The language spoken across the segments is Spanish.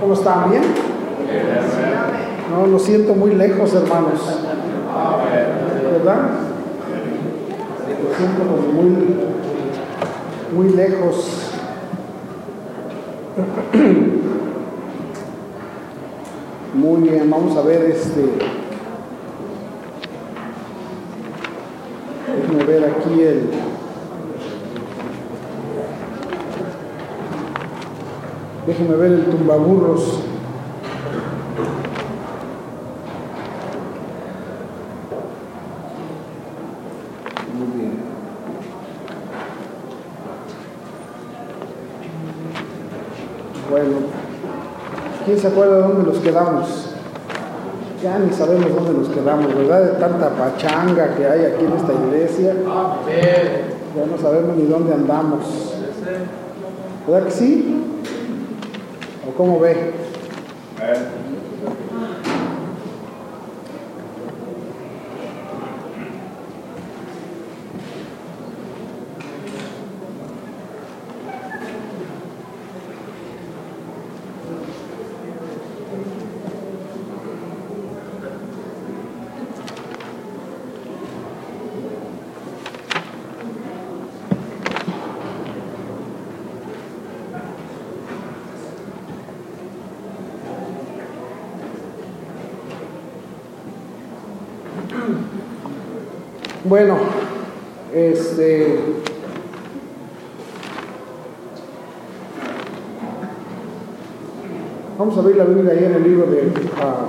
¿Cómo están? ¿Bien? No, lo siento muy lejos, hermanos. ¿Verdad? Lo siento muy, muy lejos. Muy bien, vamos a ver este. Déjenme ver aquí el. Déjenme ver el tumbaburros. Muy bien. Bueno, ¿quién se acuerda de dónde nos quedamos? Ya ni sabemos dónde nos quedamos, ¿verdad? De tanta pachanga que hay aquí en esta iglesia. Ya no sabemos ni dónde andamos. ¿Verdad que sí? ¿O cómo ve? Bueno, este. Vamos a abrir la Biblia ahí en el libro de. ah,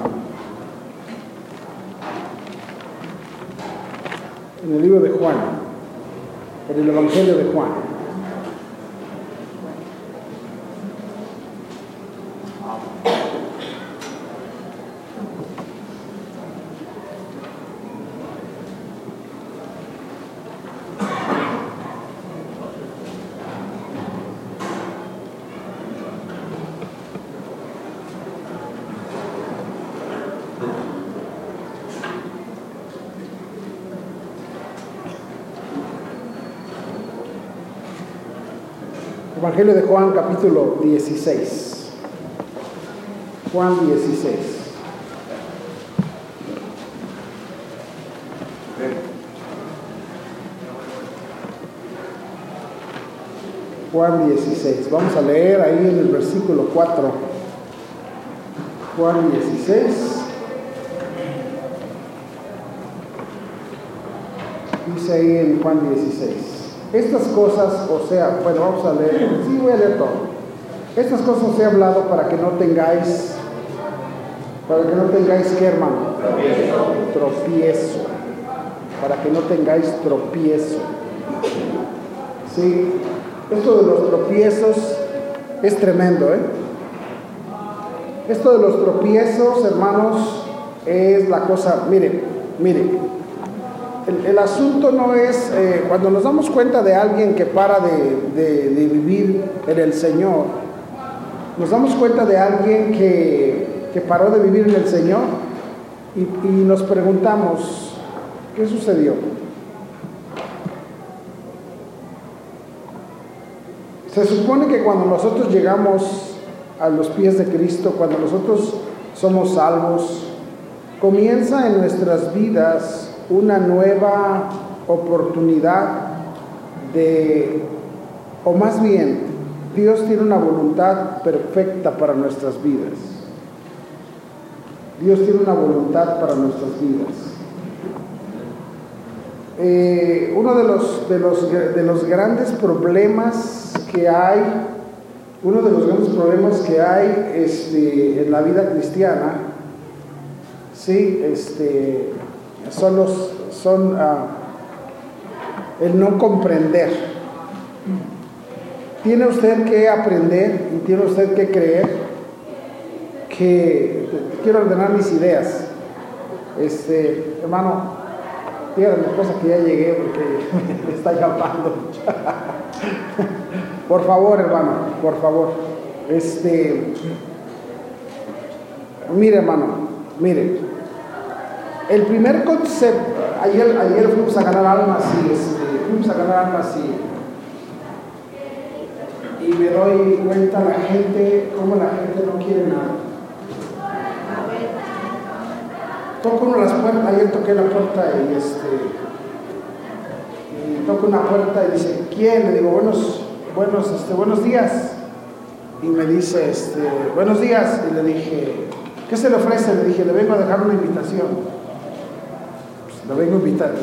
en el libro de Juan, en el Evangelio de Juan. Evangelio de Juan capítulo 16. Juan 16. Juan 16. Vamos a leer ahí en el versículo 4. Juan 16. Dice ahí en Juan 16. Estas cosas, o sea, bueno, vamos a leer, sí voy a leer todo. Estas cosas os he hablado para que no tengáis, para que no tengáis, ¿qué hermano? Tropiezo. Para que no tengáis tropiezo. Sí, esto de los tropiezos es tremendo, ¿eh? Esto de los tropiezos, hermanos, es la cosa, mire, mire, el, asunto no es, eh, cuando nos damos cuenta de alguien que para de, de- de vivir en el Señor, nos damos cuenta de alguien que, que paró de vivir en el Señor y, y nos preguntamos, ¿qué sucedió? Se supone que cuando nosotros llegamos a los pies de Cristo, cuando nosotros somos salvos, comienza en nuestras vidas una nueva oportunidad de, o más bien, Dios tiene una voluntad perfecta para nuestras vidas. Dios tiene una voluntad para nuestras vidas. Eh, uno de los, de, los, de los grandes problemas que hay, uno de los grandes problemas que hay este, en la vida cristiana, sí, este, son los, son ah, el no comprender. Tiene usted que aprender y tiene usted que creer que quiero ordenar mis ideas. Este, hermano, dígale a mi esposa que ya llegué porque me está llamando. por favor, hermano, por favor. Este, mire, hermano, mire. El primer concepto, ayer, ayer fuimos a ganar almas y este, fuimos a ganar almas y, y me doy cuenta la gente, cómo la gente no quiere nada. Toco una las puertas, ayer toqué la puerta y este y toco una puerta y dice, ¿quién? Le digo, buenos, buenos, este, buenos días. Y me dice, este, buenos días. Y le dije, ¿qué se le ofrece? Le dije, le vengo a dejar una invitación. Le vengo a invitar,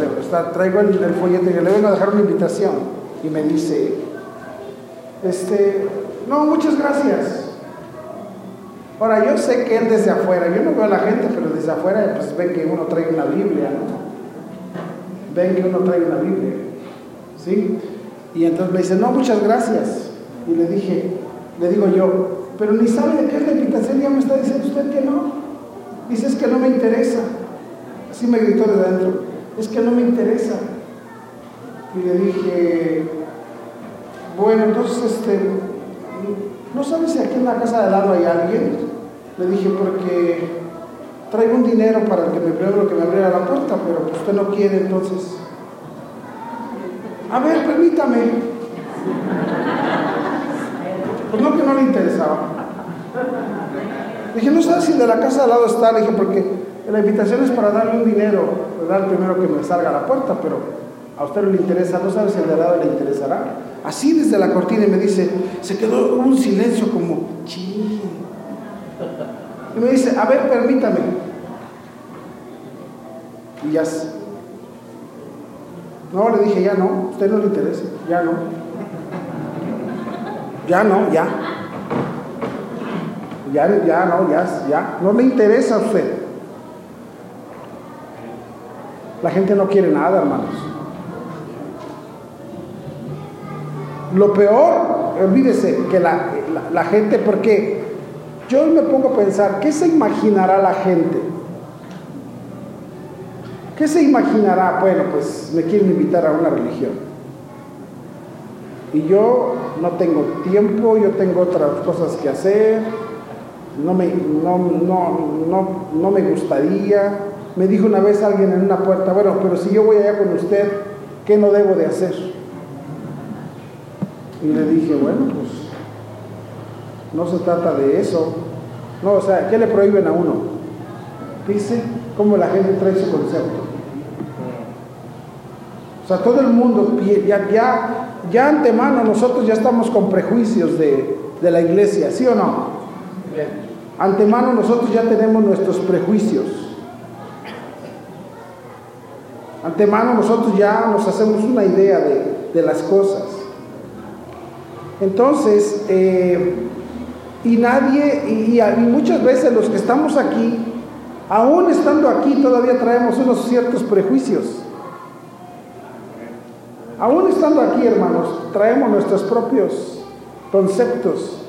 traigo el, el folleto y le vengo a dejar una invitación. Y me dice, este, no, muchas gracias. Ahora, yo sé que él desde afuera, yo no veo a la gente, pero desde afuera pues ven que uno trae una Biblia, ¿no? Ven que uno trae una Biblia, ¿sí? Y entonces me dice, no, muchas gracias. Y le dije, le digo yo, pero ni sabe de qué es la invitación, ya me está diciendo usted que no. Dice, es que no me interesa. Así me gritó desde adentro, es que no me interesa. Y le dije, bueno, entonces, este, ¿no sabes si aquí en la casa de al lado hay alguien? Le dije, porque traigo un dinero para que me primero que me abriera la puerta, pero pues usted no quiere, entonces. A ver, permítame. Pues no que no le interesaba. Dije, no sabes si de la casa de al lado está, le dije, porque la invitación es para darle un dinero, ¿verdad? Primero que me salga a la puerta, pero a usted no le interesa, no sabe si al de lado le interesará. Así desde la cortina y me dice, se quedó un silencio como, ching. Y me dice, a ver, permítame. Y ya. No, le dije, ya no, a usted no le interesa, ya no. Ya no, ya. Ya, ya no, ya, ya. No le interesa a usted. La gente no quiere nada, hermanos. Lo peor, olvídese, que la, la- la gente, porque yo me pongo a pensar, ¿qué se imaginará la gente? ¿Qué se imaginará? Bueno, pues me quieren invitar a una religión. Y yo no tengo tiempo, yo tengo otras cosas que hacer, no me, no, no, no, no me gustaría. Me dijo una vez alguien en una puerta, bueno, pero si yo voy allá con usted, ¿qué no debo de hacer? Y le dije, bueno, pues no se trata de eso. No, o sea, ¿qué le prohíben a uno? Dice cómo la gente trae su concepto. O sea, todo el mundo, ya, ya, ya antemano nosotros ya estamos con prejuicios de, de la iglesia, ¿sí o no? Antemano nosotros ya tenemos nuestros prejuicios. Antemano nosotros ya nos hacemos una idea de, de las cosas. Entonces, eh, y nadie, y, y muchas veces los que estamos aquí, aún estando aquí, todavía traemos unos ciertos prejuicios. Aún estando aquí, hermanos, traemos nuestros propios conceptos.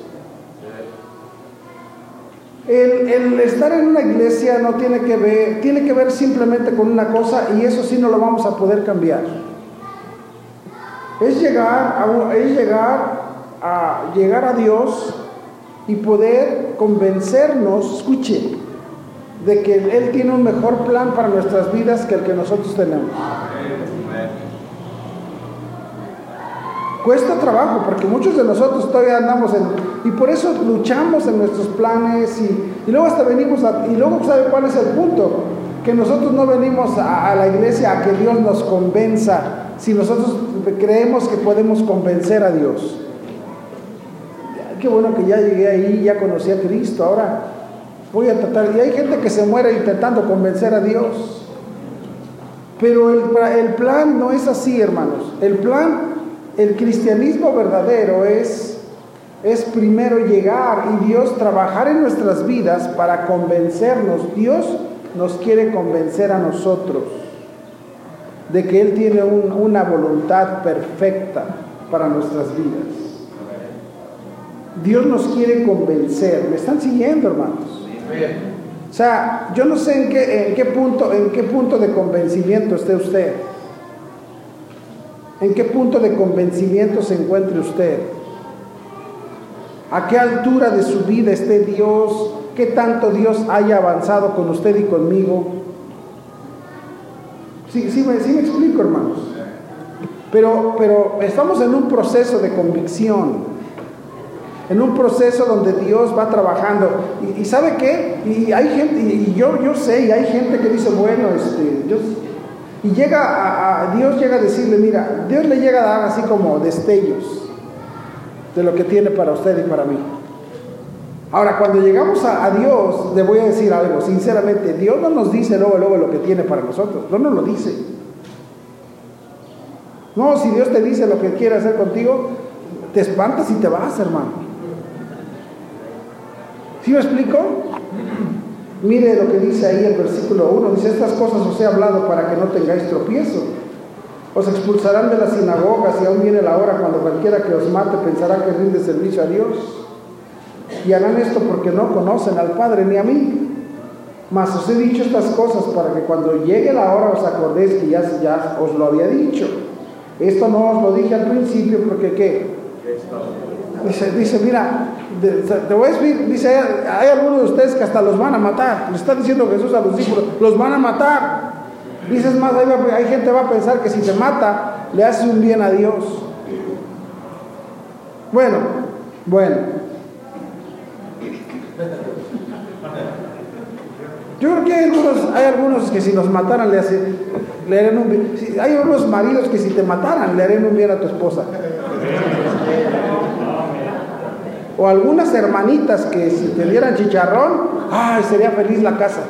El, estar en una iglesia no tiene que ver, tiene que ver simplemente con una cosa y eso sí no lo vamos a poder cambiar. Es llegar a, es llegar a llegar a Dios y poder convencernos, escuche, de que Él tiene un mejor plan para nuestras vidas que el que nosotros tenemos. Cuesta trabajo porque muchos de nosotros todavía andamos en... Y por eso luchamos en nuestros planes y, y luego hasta venimos a... Y luego, ¿sabe cuál es el punto? Que nosotros no venimos a, a la iglesia a que Dios nos convenza, si nosotros creemos que podemos convencer a Dios. Qué bueno que ya llegué ahí, ya conocí a Cristo, ahora voy a tratar... Y hay gente que se muere intentando convencer a Dios. Pero el, el plan no es así, hermanos. El plan, el cristianismo verdadero es, es primero llegar y Dios trabajar en nuestras vidas para convencernos. Dios nos quiere convencer a nosotros de que Él tiene un- una voluntad perfecta para nuestras vidas. Dios nos quiere convencer. ¿Me están siguiendo, hermanos? O sea, yo no sé en qué, en qué punto, en qué punto de convencimiento esté usted. ¿En qué punto de convencimiento se encuentre usted? ¿A qué altura de su vida esté Dios? ¿Qué tanto Dios haya avanzado con usted y conmigo? Sí, sí, me, sí me explico, hermanos. Pero, pero estamos en un proceso de convicción. en un proceso donde Dios va trabajando. Y, sabe qué, y hay gente, y, yo, yo sé, y hay gente que dice, bueno, este, y llega a, Dios llega a decirle, mira, Dios le llega a dar así como destellos de lo que tiene para usted y para mí. Ahora, cuando llegamos a, Dios, le voy a decir algo, sinceramente, Dios no nos dice luego, luego lo que tiene para nosotros, no nos lo dice. No, si Dios te dice lo que quiere hacer contigo, te espantas y te vas, hermano. ¿Sí me explico? Mire lo que dice ahí el versículo 1. Dice, estas cosas os he hablado para que no tengáis tropiezo. Os expulsarán de las sinagogas y aún viene la hora cuando cualquiera que os mate pensará que rinde servicio a Dios. Y harán esto porque no conocen al Padre ni a mí. Mas os he dicho estas cosas para que cuando llegue la hora os acordéis que ya, ya os lo había dicho. Esto no os lo dije al principio porque ¿qué? Dice, dice mira, te voy a decir, dice, hay, algunos de ustedes que hasta los van a matar. Le está diciendo Jesús a los discípulos, los van a matar. Dices más, hay, hay gente que va a pensar que si te mata, le haces un bien a Dios. Bueno, bueno. Yo creo que hay algunos, hay algunos que si nos mataran le, hacen, le harían un bien. Hay algunos maridos que si te mataran le harían un bien a tu esposa. O algunas hermanitas que si te dieran chicharrón, ay, sería feliz la casa.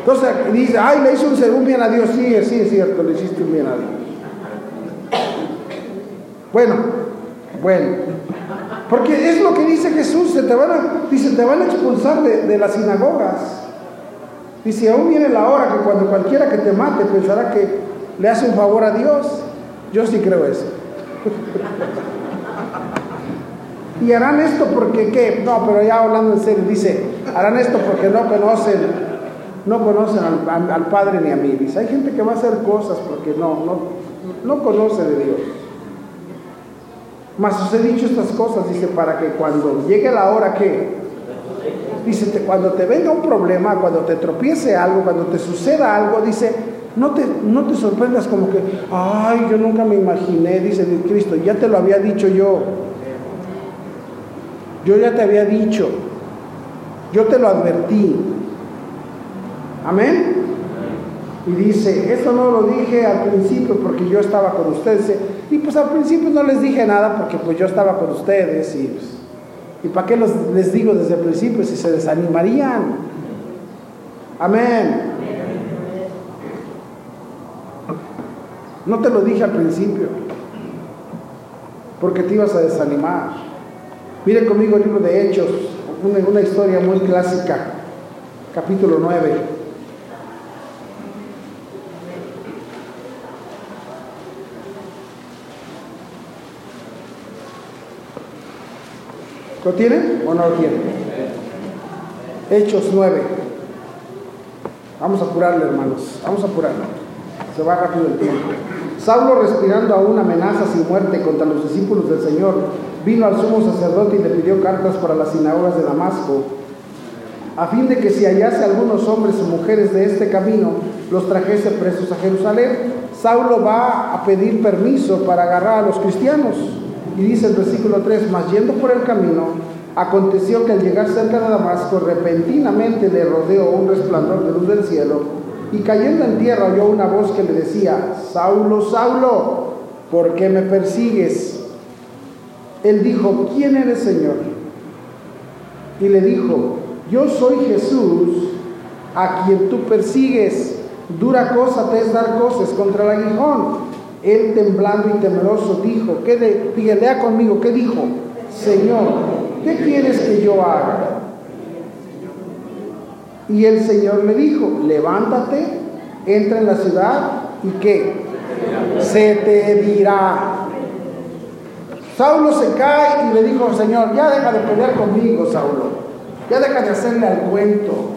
Entonces dice, ay, le hizo un, bien a Dios. Sí, sí, es cierto, le hiciste un bien a Dios. Bueno, bueno. Porque es lo que dice Jesús, se te van a, dice, te van a expulsar de, de las sinagogas. Dice, aún viene la hora que cuando cualquiera que te mate pensará que le hace un favor a Dios. Yo sí creo eso. Y harán esto porque qué? No, pero ya hablando en serio, dice, harán esto porque no conocen, no conocen al, Padre ni a mí. Dice, hay gente que va a hacer cosas porque no, no, no conoce de Dios. Mas os he dicho estas cosas, dice, para que cuando llegue la hora que, dice, cuando te venga un problema, cuando te tropiece algo, cuando te suceda algo, dice, no te, no te sorprendas como que, ay, yo nunca me imaginé, dice Cristo, ya te lo había dicho yo. Yo ya te había dicho. Yo te lo advertí. Amén. Y dice, esto no lo dije al principio porque yo estaba con ustedes. Y pues al principio no les dije nada porque pues yo estaba con ustedes. Y, pues, ¿y para qué los, les digo desde el principio si se desanimarían? Amén. No te lo dije al principio, porque te ibas a desanimar. Mire conmigo el libro de Hechos, una, historia muy clásica, capítulo 9. ¿Lo tiene o no lo tiene? Hechos 9. Vamos a apurarle, hermanos. Vamos a apurarle. Se va rápido el tiempo. Saulo, respirando aún amenazas y muerte contra los discípulos del Señor, vino al sumo sacerdote y le pidió cartas para las sinagogas de Damasco, a fin de que si hallase algunos hombres o mujeres de este camino, los trajese presos a Jerusalén. Saulo va a pedir permiso para agarrar a los cristianos. Y dice el versículo 3, mas yendo por el camino, aconteció que al llegar cerca de Damasco, repentinamente le rodeó un resplandor de luz del cielo y cayendo en tierra oyó una voz que le decía, Saulo, Saulo, ¿por qué me persigues? Él dijo, ¿quién eres Señor? Y le dijo, yo soy Jesús, a quien tú persigues. Dura cosa te es dar cosas contra el aguijón. Él temblando y temeroso dijo, ¿qué de, lea conmigo, ¿qué dijo? Señor, ¿qué quieres que yo haga? Y el Señor le dijo, levántate, entra en la ciudad y qué? Se te dirá. Saulo se cae y le dijo, Señor, ya deja de pelear conmigo, Saulo. Ya deja de hacerle al cuento.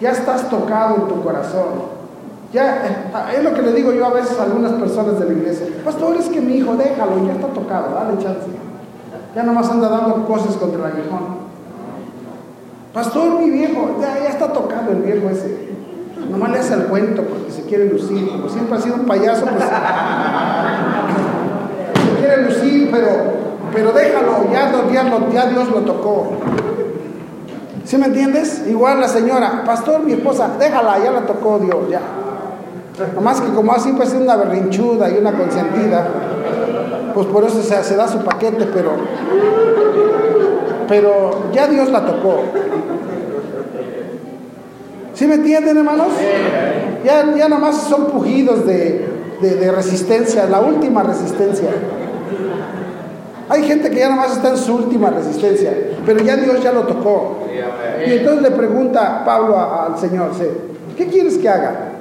Ya estás tocado en tu corazón. Ya, eh, es lo que le digo yo a veces a algunas personas de la iglesia. Pastor, es que mi hijo, déjalo, ya está tocado, dale chance. Ya nomás anda dando cosas contra el aguijón. Pastor, mi viejo, ya, ya está tocado el viejo ese. Nomás le hace el cuento porque se quiere lucir. Como siempre ha sido un payaso, pues. se quiere lucir, pero, pero déjalo, ya, ya Dios lo tocó. ¿Sí me entiendes?Igual la señora, pastor, mi esposa, déjala, ya la tocó Dios, ya. Nomás que como así pues es una berrinchuda y una consentida, pues por eso se, se da su paquete, pero, pero ya Dios la tocó. ¿Sí me entienden, hermanos? Ya, ya nomás son pujidos de, de, resistencia, la última resistencia. Hay gente que ya nomás está en su última resistencia, pero ya Dios ya lo tocó. Y entonces le pregunta Pablo al Señor, ¿qué quieres que haga?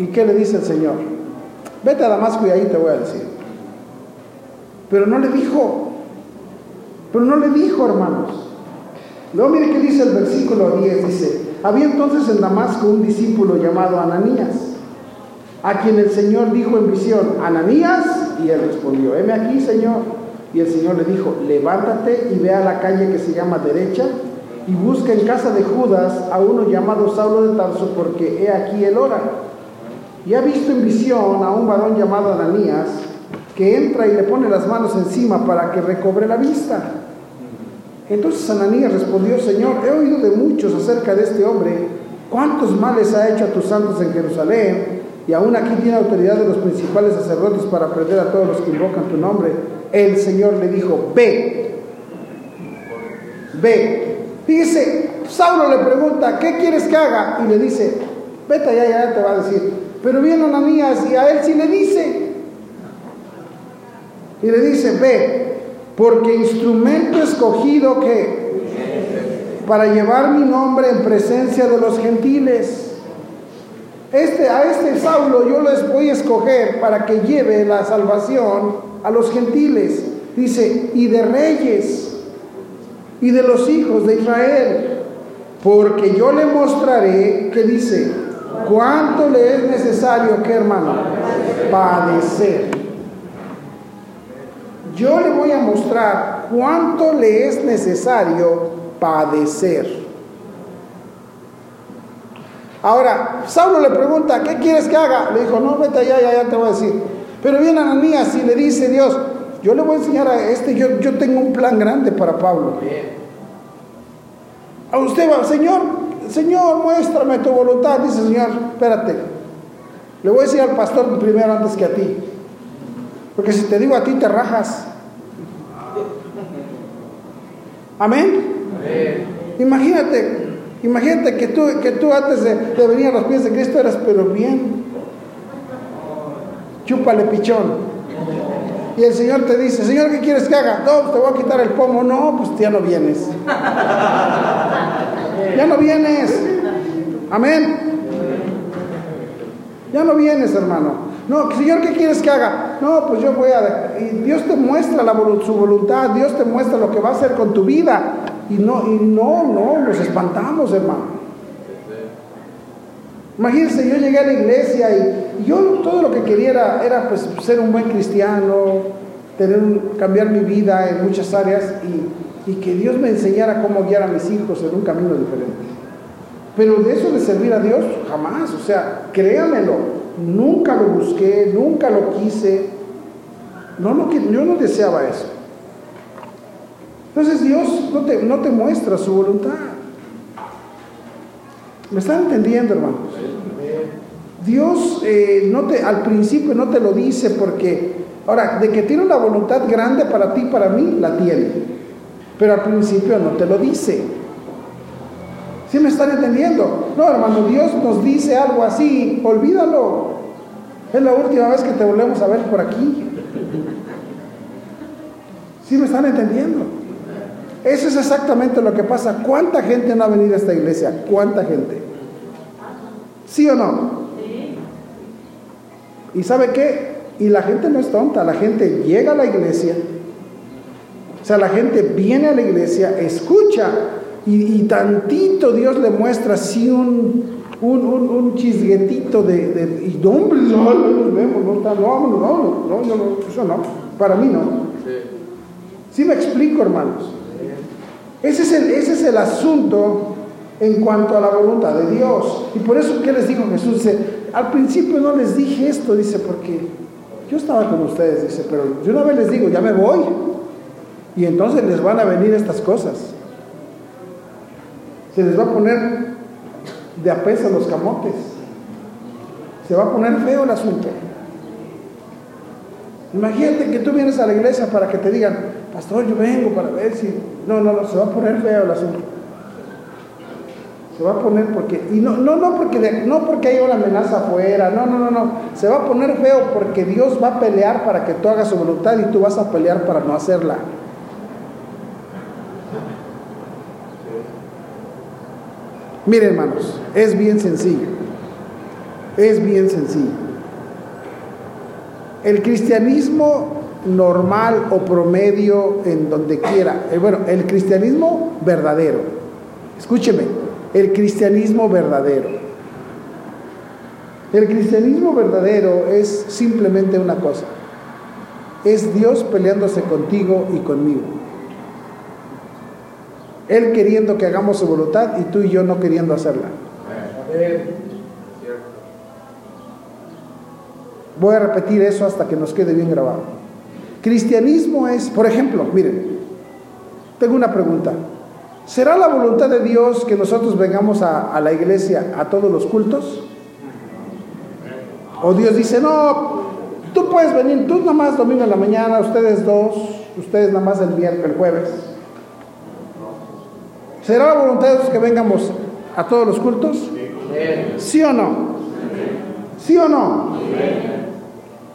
¿Y qué le dice el Señor? Vete a Damasco y ahí te voy a decir. Pero no le dijo, pero no le dijo, hermanos. Luego mire qué dice el versículo 10, dice, había entonces en Damasco un discípulo llamado Ananías, a quien el Señor dijo en visión, Ananías, y él respondió, heme aquí, Señor. Y el Señor le dijo, levántate y ve a la calle que se llama derecha y busca en casa de Judas a uno llamado Saulo de Tarso, porque he aquí el hora y ha visto en visión a un varón llamado Ananías que entra y le pone las manos encima para que recobre la vista. Entonces Ananías respondió, Señor, he oído de muchos acerca de este hombre, cuántos males ha hecho a tus santos en Jerusalén, y aún aquí tiene autoridad de los principales sacerdotes para prender a todos los que invocan tu nombre. El Señor le dijo, ve, ve. Fíjese, Saulo le pregunta, ¿qué quieres que haga? Y le dice, vete allá, ya te va a decir. Pero viene Ananías y a él sí le dice. Y le dice, ve, porque instrumento escogido que para llevar mi nombre en presencia de los gentiles. Este, a este Saulo yo les voy a escoger para que lleve la salvación a los gentiles. Dice, y de reyes y de los hijos de Israel. Porque yo le mostraré, que dice, ¿Cuánto le es necesario, qué hermano? Padecer. Yo le voy a mostrar cuánto le es necesario padecer. Ahora, Saulo le pregunta, ¿qué quieres que haga? Le dijo, no, vete allá, ya, ya te voy a decir. Pero viene Ananías y le dice Dios, yo le voy a enseñar a este, yo, yo tengo un plan grande para Pablo. A usted va, Señor, Señor, muéstrame tu voluntad. Dice, Señor, espérate. Le voy a decir al pastor primero antes que a ti. Porque si te digo a ti, te rajas. Amén. Imagínate, imagínate que tú, que tú antes de, venir a los pies de Cristo eras pero bien. Chúpale pichón. Y el Señor te dice, Señor, ¿qué quieres que haga? No, te voy a quitar el pomo. No, pues ya no vienes. Ya no vienes. Amén. Ya no vienes, hermano. No, Señor, ¿qué quieres que haga? No, pues yo voy a... Y Dios te muestra su voluntad, Dios te muestra lo que va a hacer con tu vida. Y no, y no, no, nos espantamos, hermano. Imagínense, yo llegué a la iglesia y, yo todo lo que quería era, era, pues ser un buen cristiano, tener cambiar mi vida en muchas áreas y y que Dios me enseñara cómo guiar a mis hijos en un camino diferente. Pero de eso de servir a Dios, jamás. O sea, créamelo, nunca lo busqué, nunca lo quise. No, no, yo no deseaba eso. Entonces Dios no te, no te muestra su voluntad. ¿Me están entendiendo, hermanos? Dios eh, no te, al principio no te lo dice porque, ahora, de que tiene una voluntad grande para ti, para mí, la tiene. Pero al principio no te lo dice. ¿Sí me están entendiendo? No, hermano, Dios nos dice algo así, olvídalo. Es la última vez que te volvemos a ver por aquí. ¿Sí me están entendiendo? Eso es exactamente lo que pasa. ¿Cuánta gente no ha venido a esta iglesia? ¿Cuánta gente? ¿Sí o no? ¿Y sabe qué? Y la gente no es tonta, la gente llega a la iglesia o sea, la gente viene a la iglesia, escucha y, tantito Dios le muestra así un, un, un, chisguetito de, de, y no, hombre, no, no, no, no, no, no, eso no, para mí no. Sí me explico, hermanos. Ese es, el, ese es el asunto en cuanto a la voluntad de Dios. Y por eso, ¿qué les dijo Jesús? Dice, al principio no les dije esto, dice, porque yo estaba con ustedes, dice, pero yo una vez les digo, ya me voy. Y entonces les van a venir estas cosas. Se les va a poner de apesa los camotes. Se va a poner feo el asunto. Imagínate que tú vienes a la iglesia para que te digan, pastor, yo vengo para ver si... No, no, no, se va a poner feo el asunto. Se va a poner porque... Y no, no, no, porque, no porque hay una amenaza afuera, no, no, no, no. Se va a poner feo porque Dios va a pelear para que tú hagas su voluntad y tú vas a pelear para no hacerla. Miren hermanos, es bien sencillo. Es bien sencillo. El cristianismo normal o promedio en donde quiera, eh, bueno, el cristianismo verdadero, escúcheme, el cristianismo verdadero. El cristianismo verdadero es simplemente una cosa, es Dios peleándose contigo y conmigo. Él queriendo que hagamos su voluntad y tú y yo no queriendo hacerla. Voy a repetir eso hasta que nos quede bien grabado. Cristianismo es, por ejemplo, miren, tengo una pregunta. ¿Será la voluntad de Dios que nosotros vengamos a, la iglesia a todos los cultos? O Dios dice, no, tú puedes venir, tú nada más domingo en la mañana, ustedes dos, ustedes nada más el viernes, el jueves. ¿Será la voluntad de Dios que vengamos a todos los cultos? ¿Sí o no? ¿Sí o no?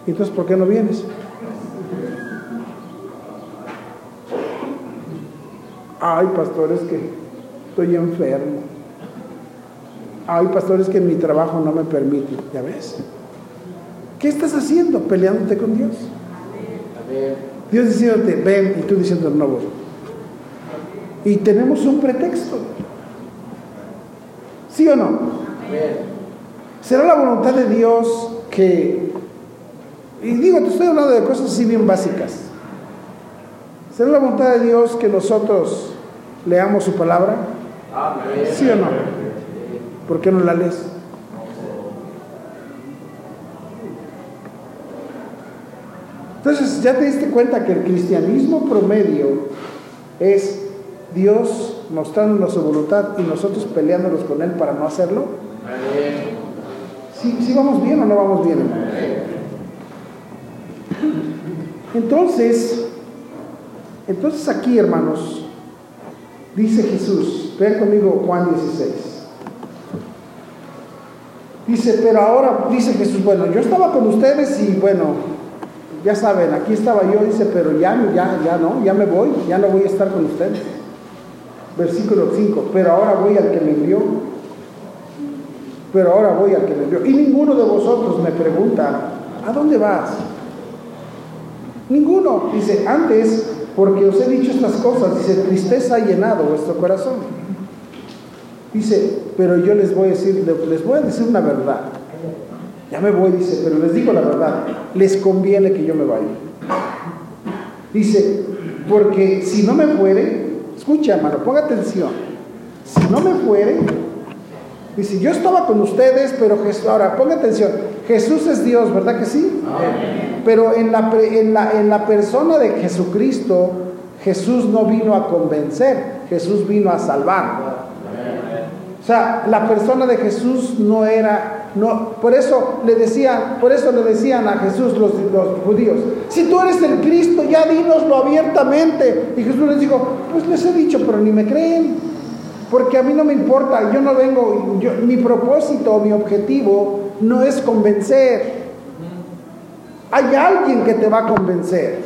Entonces, ¿por qué no vienes? Ay, pastores, que estoy enfermo. Ay, pastores, que mi trabajo no me permite. ¿Ya ves? ¿Qué estás haciendo? Peleándote con Dios. Dios diciéndote, ven, y tú diciendo, no voy. Y tenemos un pretexto. ¿Sí o no? ¿Será la voluntad de Dios que y digo, te estoy hablando de cosas así bien básicas. ¿Será la voluntad de Dios que nosotros leamos su palabra? ¿Sí o no? ¿Por qué no la lees? Entonces, ya te diste cuenta que el cristianismo promedio es Dios mostrándonos su voluntad y nosotros peleándonos con Él para no hacerlo. ¿Sí, ¿Sí vamos bien o no vamos bien? Entonces, entonces aquí, hermanos, dice Jesús, vean conmigo Juan 16. Dice, pero ahora, dice Jesús, bueno, yo estaba con ustedes y bueno, ya saben, aquí estaba yo, dice, pero ya, ya, ya no, ya me voy, ya no voy a estar con ustedes. Versículo 5, pero ahora voy al que me envió. Pero ahora voy al que me envió. Y ninguno de vosotros me pregunta, ¿a dónde vas? Ninguno. Dice, antes, porque os he dicho estas cosas, dice, tristeza ha llenado vuestro corazón. Dice, pero yo les voy a decir, les voy a decir una verdad. Ya me voy, dice, pero les digo la verdad, les conviene que yo me vaya. Dice, porque si no me fuere, escucha hermano, ponga atención, si no me fuere, dice, yo estaba con ustedes, pero Jesús, ahora ponga atención, Jesús es Dios, ¿verdad que sí? Pero en la, en, la, en la persona de Jesucristo, Jesús no vino a convencer, Jesús vino a salvar. O sea, la persona de Jesús no era, no, por eso le decían, por eso le decían a Jesús los, los judíos, si tú eres el Cristo, ya dínoslo abiertamente. Y Jesús les dijo, pues les he dicho, pero ni me creen, porque a mí no me importa, yo no vengo, mi propósito, mi objetivo no es convencer. Hay alguien que te va a convencer,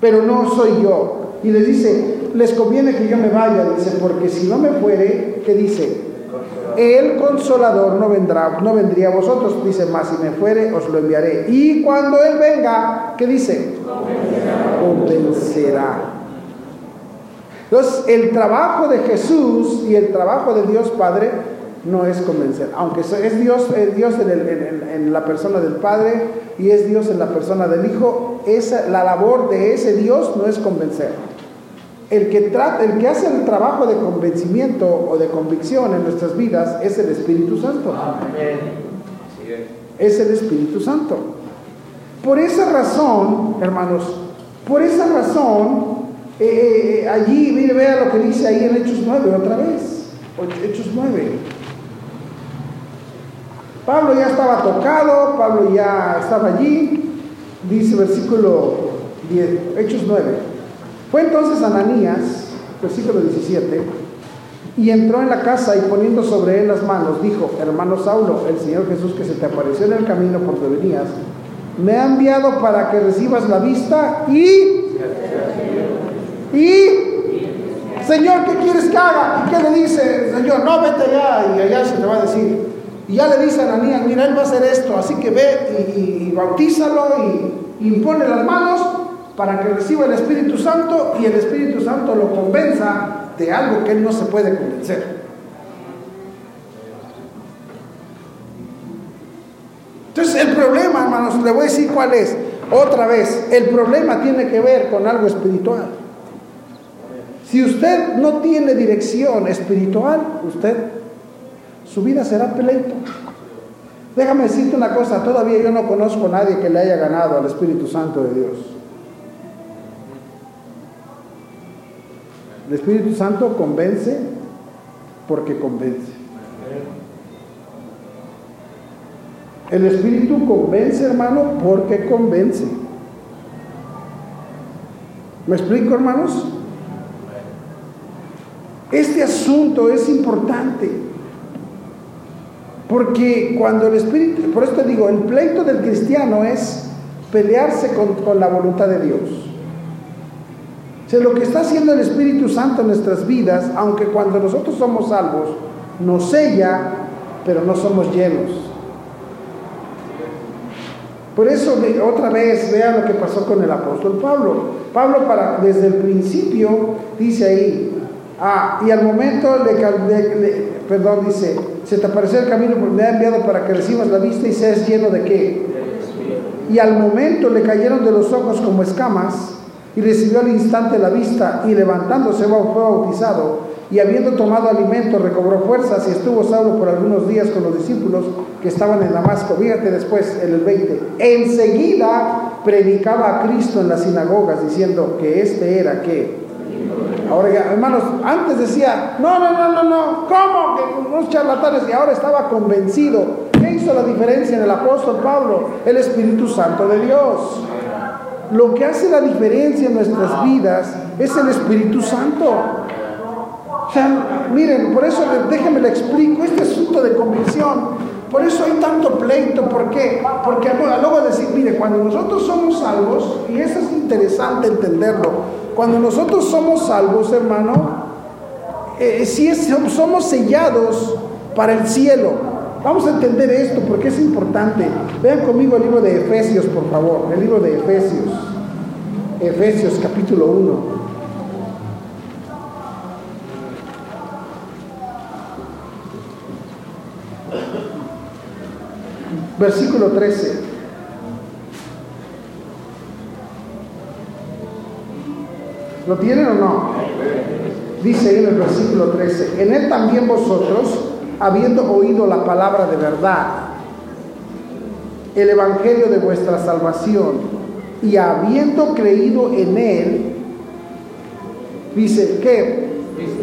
pero no soy yo. Y les dice, les conviene que yo me vaya, dice, porque si no me fuere, ¿qué dice? El consolador no vendrá, no vendría a vosotros, dice, más si me fuere, os lo enviaré. Y cuando Él venga, ¿qué dice? Convencerá. Entonces, el trabajo de Jesús y el trabajo de Dios Padre no es convencer. Aunque es Dios, es Dios en, la persona del Padre y es Dios en la persona del Hijo, esa, la labor de ese Dios no es convencer. El que, trata, el que hace el trabajo de convencimiento o de convicción en nuestras vidas es el Espíritu Santo. Es el Espíritu Santo. Por esa razón, hermanos, por esa razón, eh, eh, eh, allí, mire, vea lo que dice ahí en Hechos 9, otra vez. Hechos 9. Pablo ya estaba tocado, Pablo ya estaba allí, dice versículo 10, Hechos 9. Fue entonces Ananías, versículo 17, y entró en la casa y poniendo sobre él las manos, dijo, hermano Saulo, el Señor Jesús que se te apareció en el camino por donde venías, me ha enviado para que recibas la vista y... Y... Señor, ¿qué quieres que haga? ¿Y qué le dice Señor? No, vete allá y allá se te va a decir. Y ya le dice a Ananías, mira, él va a hacer esto, así que ve y, bautízalo y, y impone las manos para que reciba el Espíritu Santo y el Espíritu Santo lo convenza de algo que él no se puede convencer. Entonces el problema, hermanos, le voy a decir cuál es. Otra vez, el problema tiene que ver con algo espiritual. Si usted no tiene dirección espiritual, usted, su vida será pleito. Déjame decirte una cosa, todavía yo no conozco a nadie que le haya ganado al Espíritu Santo de Dios. El Espíritu Santo convence porque convence. El Espíritu convence, hermano, porque convence. ¿Me explico, hermanos? Este asunto es importante. Porque cuando el Espíritu, por esto digo, el pleito del cristiano es pelearse con, con la voluntad de Dios. O sea, lo que está haciendo el Espíritu Santo en nuestras vidas, aunque cuando nosotros somos salvos, nos sella, pero no somos llenos. Por eso, otra vez, vean lo que pasó con el apóstol Pablo. Pablo, para, desde el principio, dice ahí, ah, y al momento le, perdón, dice, se te apareció el camino porque me ha enviado para que recibas la vista y seas lleno de qué. Y al momento le cayeron de los ojos como escamas y recibió al instante la vista y levantándose fue bautizado y habiendo tomado alimento recobró fuerzas y estuvo Saulo por algunos días con los discípulos que estaban en Damasco. Fíjate después en el 20. Enseguida predicaba a Cristo en las sinagogas diciendo que este era que. Ahora hermanos, antes decía, no, no, no, no, no, ¿cómo? Que unos charlatanes y ahora estaba convencido. ¿Qué hizo la diferencia en el apóstol Pablo? El Espíritu Santo de Dios. Lo que hace la diferencia en nuestras vidas es el Espíritu Santo. O sea, miren, por eso déjenme le explico, este asunto de convicción, por eso hay tanto pleito, ¿por qué? Porque luego decir, mire, cuando nosotros somos salvos, y eso es interesante entenderlo, cuando nosotros somos salvos, hermano, eh, si somos sellados para el cielo. Vamos a entender esto porque es importante. Vean conmigo el libro de Efesios, por favor, el libro de Efesios. Efesios capítulo 1. versículo 13. ¿Lo tienen o no? Dice ahí en el versículo 13, en él también vosotros, habiendo oído la palabra de verdad, el evangelio de vuestra salvación, y habiendo creído en él, dice que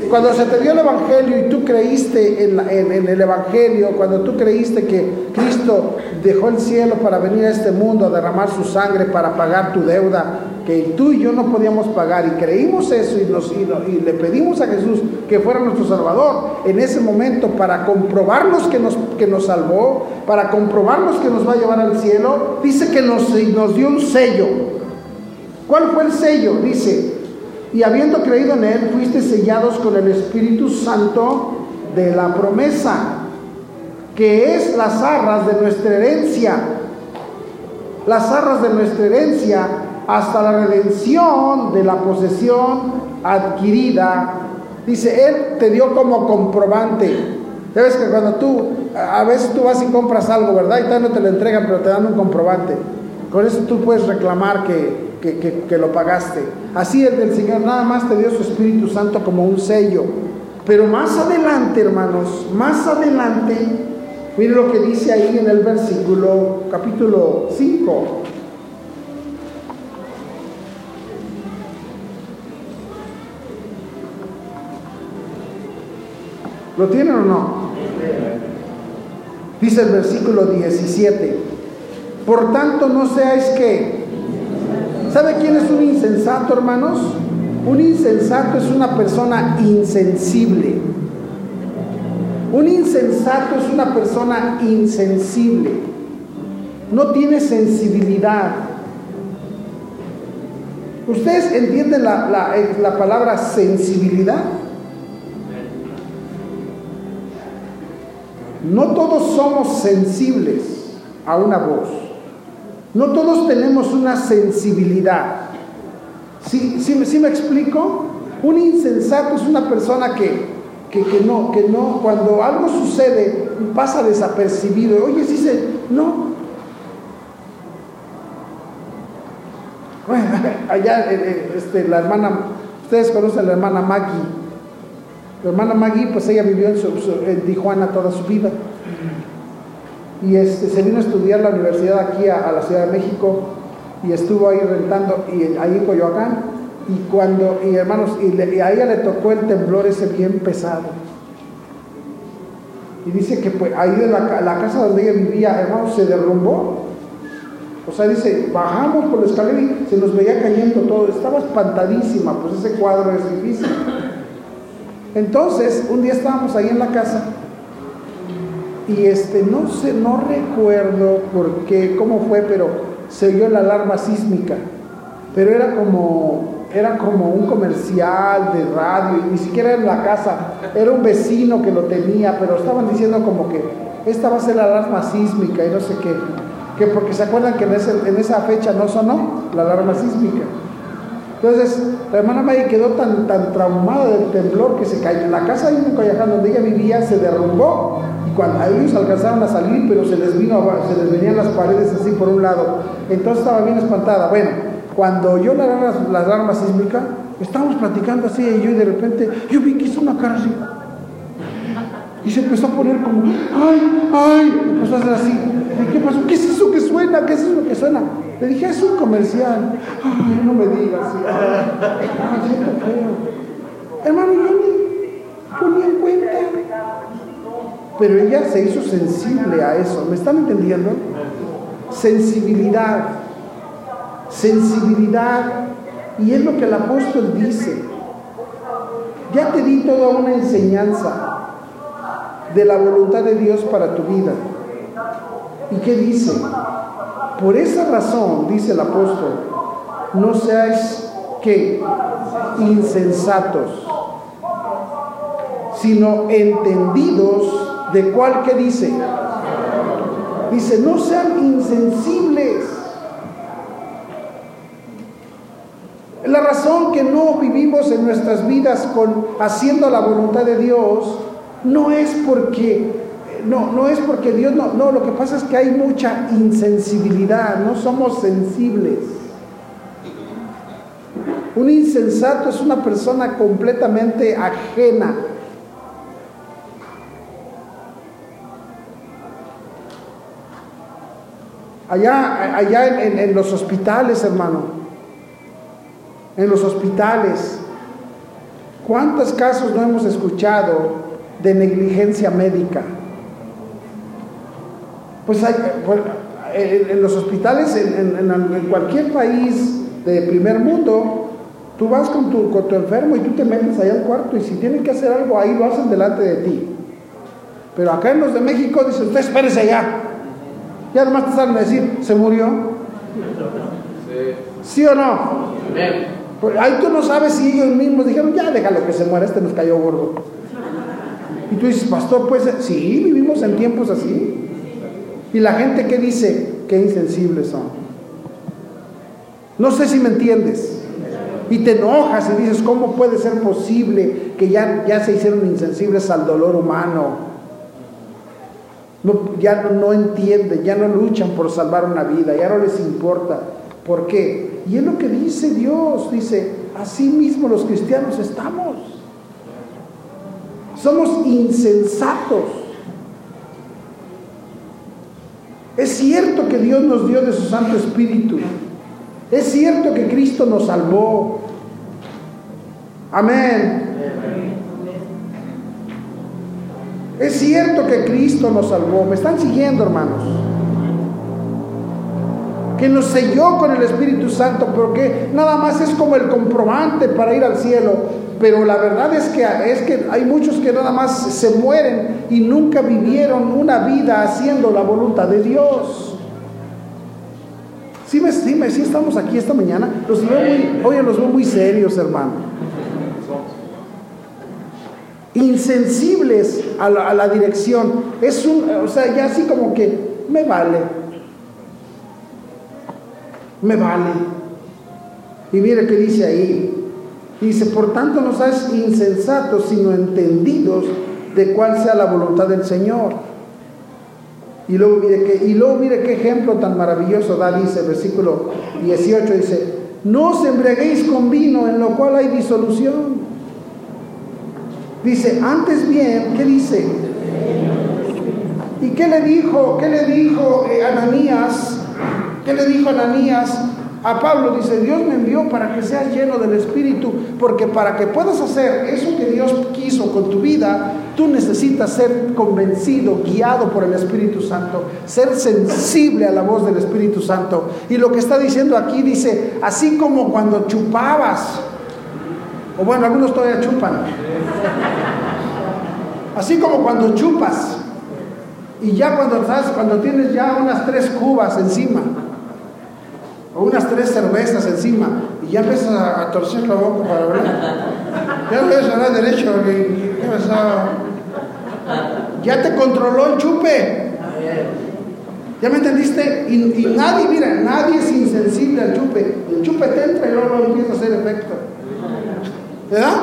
cuando se te dio el Evangelio y tú creíste en, el Evangelio, cuando tú creíste que Cristo dejó el cielo para venir a este mundo a derramar su sangre para pagar tu deuda, que tú y yo no podíamos pagar, y creímos eso y, le pedimos a Jesús que fuera nuestro Salvador en ese momento para comprobarnos que nos, que nos salvó, para comprobarnos que nos va a llevar al cielo, dice que nos, nos dio un sello. ¿Cuál fue el sello? Dice, y habiendo creído en Él, fuiste sellados con el Espíritu Santo de la promesa, que es las arras de nuestra herencia, las arras de nuestra herencia hasta la redención de la posesión adquirida. Dice, Él te dio como comprobante. Sabes que cuando tú, a veces tú vas y compras algo, ¿verdad? Y tal no te lo entregan, pero te dan un comprobante. Con eso tú puedes reclamar que, que, lo pagaste. Así el del Señor nada más te dio su Espíritu Santo como un sello. Pero más adelante, hermanos, más adelante, mire lo que dice ahí en el versículo, capítulo 5, ¿Lo tienen o no? Dice el versículo 17. Por tanto, no seáis que. ¿Sabe quién es un insensato, hermanos? Un insensato es una persona insensible. Un insensato es una persona insensible. No tiene sensibilidad. ¿Ustedes entienden la, la, la palabra sensibilidad? No todos somos sensibles a una voz. No todos tenemos una sensibilidad. ¿Sí, me explico? Un insensato es una persona que, que, no, que no, cuando algo sucede, pasa desapercibido. Oye, sí se, no. Allá eh, eh, este, la hermana, ustedes conocen a la hermana Maggie. La hermana Maggie, pues ella vivió en, su, en Tijuana toda su vida. Y este, se vino a estudiar la universidad aquí a, la Ciudad de México y estuvo ahí rentando y ahí en Coyoacán. Y cuando y hermanos y, le, a ella le tocó el temblor ese bien pesado. Y dice que pues ahí de la, casa donde ella vivía hermanos se derrumbó. O sea dice bajamos por la escalera y se nos veía cayendo todo. Estaba espantadísima pues ese cuadro es difícil entonces un día estábamos ahí en la casa y este no sé, no recuerdo por qué, cómo fue, pero se oyó la alarma sísmica. Pero era como, era como un comercial de radio, y ni siquiera en la casa, era un vecino que lo tenía, pero estaban diciendo como que esta va a ser la alarma sísmica y no sé qué. Que porque se acuerdan que en, ese, en esa fecha no sonó la alarma sísmica. Entonces, la hermana Maggie quedó tan, tan traumada del temblor que se cayó. La casa ahí en Coyacán, donde ella vivía, se derrumbó cuando ellos alcanzaron a salir, pero se les vino, se les venían las paredes así por un lado. Entonces estaba bien espantada. Bueno, cuando oyó la, la alarma sísmica, estábamos platicando así y yo y de repente yo vi que hizo una cara así. Y se empezó a poner como, ay, ay, empezó a hacer así. ¿Qué pasó? ¿Qué es eso que suena? ¿Qué es eso que suena? Le dije, es un comercial. Ay, no me digas. Ay, feo. Hermano, yo ni ponía en cuenta. Pero ella se hizo sensible a eso. ¿Me están entendiendo? Sensibilidad. Sensibilidad. Y es lo que el apóstol dice. Ya te di toda una enseñanza de la voluntad de Dios para tu vida. ¿Y qué dice? Por esa razón, dice el apóstol, no seáis que insensatos, sino entendidos de cuál que dice. Dice, no sean insensibles. La razón que no vivimos en nuestras vidas con haciendo la voluntad de Dios no es porque no, no es porque Dios no, no, lo que pasa es que hay mucha insensibilidad, no somos sensibles. Un insensato es una persona completamente ajena. Allá, allá en, los hospitales, hermano, en los hospitales, ¿cuántos casos no hemos escuchado de negligencia médica? Pues hay, pues, en los hospitales, en, cualquier país de primer mundo, tú vas con tu, enfermo y tú te metes allá al cuarto y si tienen que hacer algo ahí lo hacen delante de ti. Pero acá en los de México dicen, usted espérese allá. Ya nomás te salen a decir, ¿se murió? ¿Sí o no? Pues ahí tú no sabes si ellos mismos dijeron, ya déjalo que se muera, este nos cayó gordo. Y tú dices, pastor, pues sí, vivimos en tiempos así. Y la gente que dice, qué insensibles son. No sé si me entiendes. Y te enojas y dices, ¿cómo puede ser posible que ya, ya se hicieron insensibles al dolor humano? No, ya no, no entienden, ya no luchan por salvar una vida, ya no les importa. ¿Por qué? Y es lo que dice Dios, dice, así mismo los cristianos estamos. Somos insensatos. Es cierto que Dios nos dio de su Santo Espíritu. Es cierto que Cristo nos salvó. Amén. Es cierto que Cristo nos salvó. ¿Me están siguiendo, hermanos? Que nos selló con el Espíritu Santo, porque nada más es como el comprobante para ir al cielo. Pero la verdad es que, es que hay muchos que nada más se mueren y nunca vivieron una vida haciendo la voluntad de Dios. Sí, me, sí, sí estamos aquí esta mañana. Los veo muy, oye, los veo muy serios, hermano insensibles a la, dirección. Es un, o sea, ya así como que me vale. Me vale. Y mire qué dice ahí. Dice, por tanto no seas insensatos, sino entendidos de cuál sea la voluntad del Señor. Y luego mire, que, y luego mire qué ejemplo tan maravilloso da, dice el versículo 18, dice, no os embriaguéis con vino en lo cual hay disolución Dice, antes bien, ¿qué dice? ¿Y qué le dijo? ¿Qué le dijo eh, Ananías? ¿Qué le dijo Ananías a Pablo? Dice, Dios me envió para que seas lleno del Espíritu, porque para que puedas hacer eso que Dios quiso con tu vida, tú necesitas ser convencido, guiado por el Espíritu Santo, ser sensible a la voz del Espíritu Santo. Y lo que está diciendo aquí dice, así como cuando chupabas, o bueno, algunos todavía chupan. Así como cuando chupas y ya cuando sabes, cuando tienes ya unas tres cubas encima o unas tres cervezas encima y ya empiezas a, torcer la boca para hablar. Ya no a hablar derecho, ya te controló el chupe. ¿Ya me entendiste? Y, y, nadie, mira, nadie es insensible al chupe. El chupe te entra y luego empieza a hacer efecto. ¿Verdad?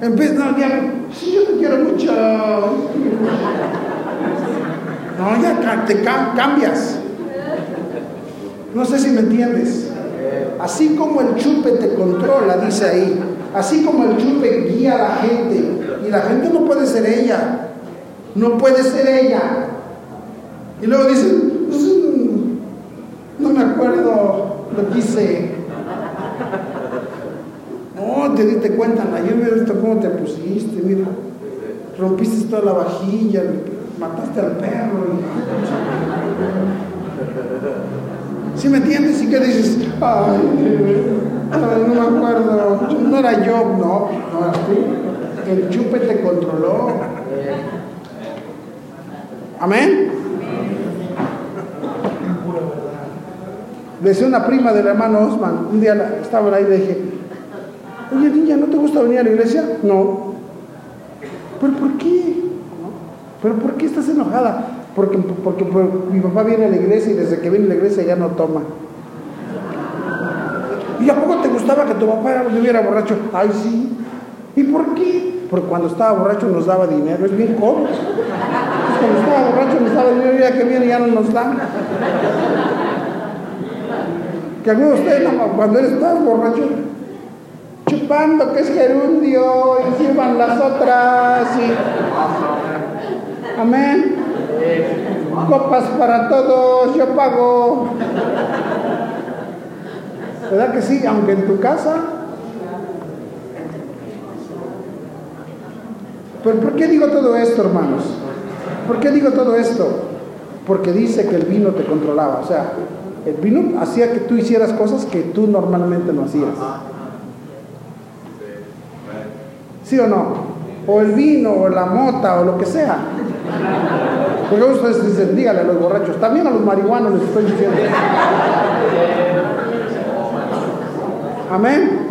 Empieza, no, ya, sí, yo te quiero mucho. No, ya te cambias. No sé si me entiendes. Así como el chupe te controla, dice ahí, así como el chupe guía a la gente, y la gente no puede ser ella, no puede ser ella. Y luego dice, pues, mm, no me acuerdo lo que hice no, te diste cuenta, ayer me visto cómo te pusiste, mira. Rompiste toda la vajilla, mataste al perro. ¿Sí me entiendes? ¿Y qué dices? Ay, no me acuerdo. No era yo, no, no eras tú. El chupe te controló. Amén. Decía una prima del hermano Osman, un día estaba ahí y le dije, Oye, niña, ¿no te gusta venir a la iglesia? No. ¿Pero por qué? ¿Pero por qué estás enojada? Porque, porque, mi papá viene a la iglesia y desde que viene a la iglesia ya no toma. ¿Y a poco te gustaba que tu papá viviera borracho? Ay, sí. ¿Y por qué? Porque cuando estaba borracho nos daba dinero, es bien cómodo. Cuando estaba borracho nos daba dinero, ya que viene ya no nos dan. Que algunos de ustedes, cuando él estaba borracho, chupando que es gerundio y sirvan las otras y amén copas para todos yo pago ¿verdad que sí? aunque en tu casa pero ¿por qué digo todo esto hermanos? ¿por qué digo todo esto? porque dice que el vino te controlaba o sea el vino hacía que tú hicieras cosas que tú normalmente no hacías ¿Sí o no? O el vino, o la mota, o lo que sea. Porque ustedes dicen, dígale a los borrachos, también a los marihuanos les estoy diciendo. Amén.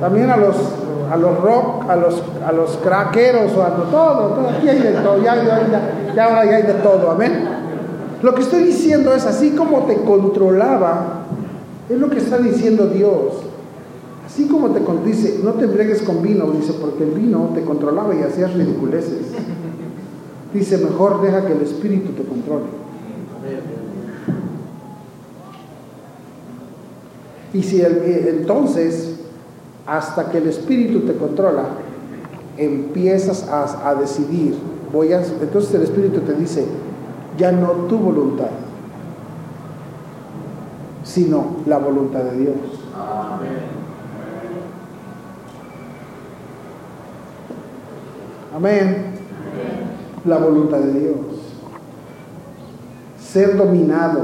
También a los a los rock, a los a los craqueros o a todo, todo, aquí hay de todo, ya, ya, ya ahora ya hay de todo, amén. Lo que estoy diciendo es así como te controlaba, es lo que está diciendo Dios. Así como te dice, no te embriagues con vino, dice, porque el vino te controlaba y hacías ridiculeces. Dice, mejor deja que el Espíritu te controle. Y si eh, entonces, hasta que el Espíritu te controla, empiezas a, a decidir, voy a, entonces el Espíritu te dice, ya no tu voluntad, sino la voluntad de Dios. Amén. Amén. La voluntad de Dios. Ser dominado.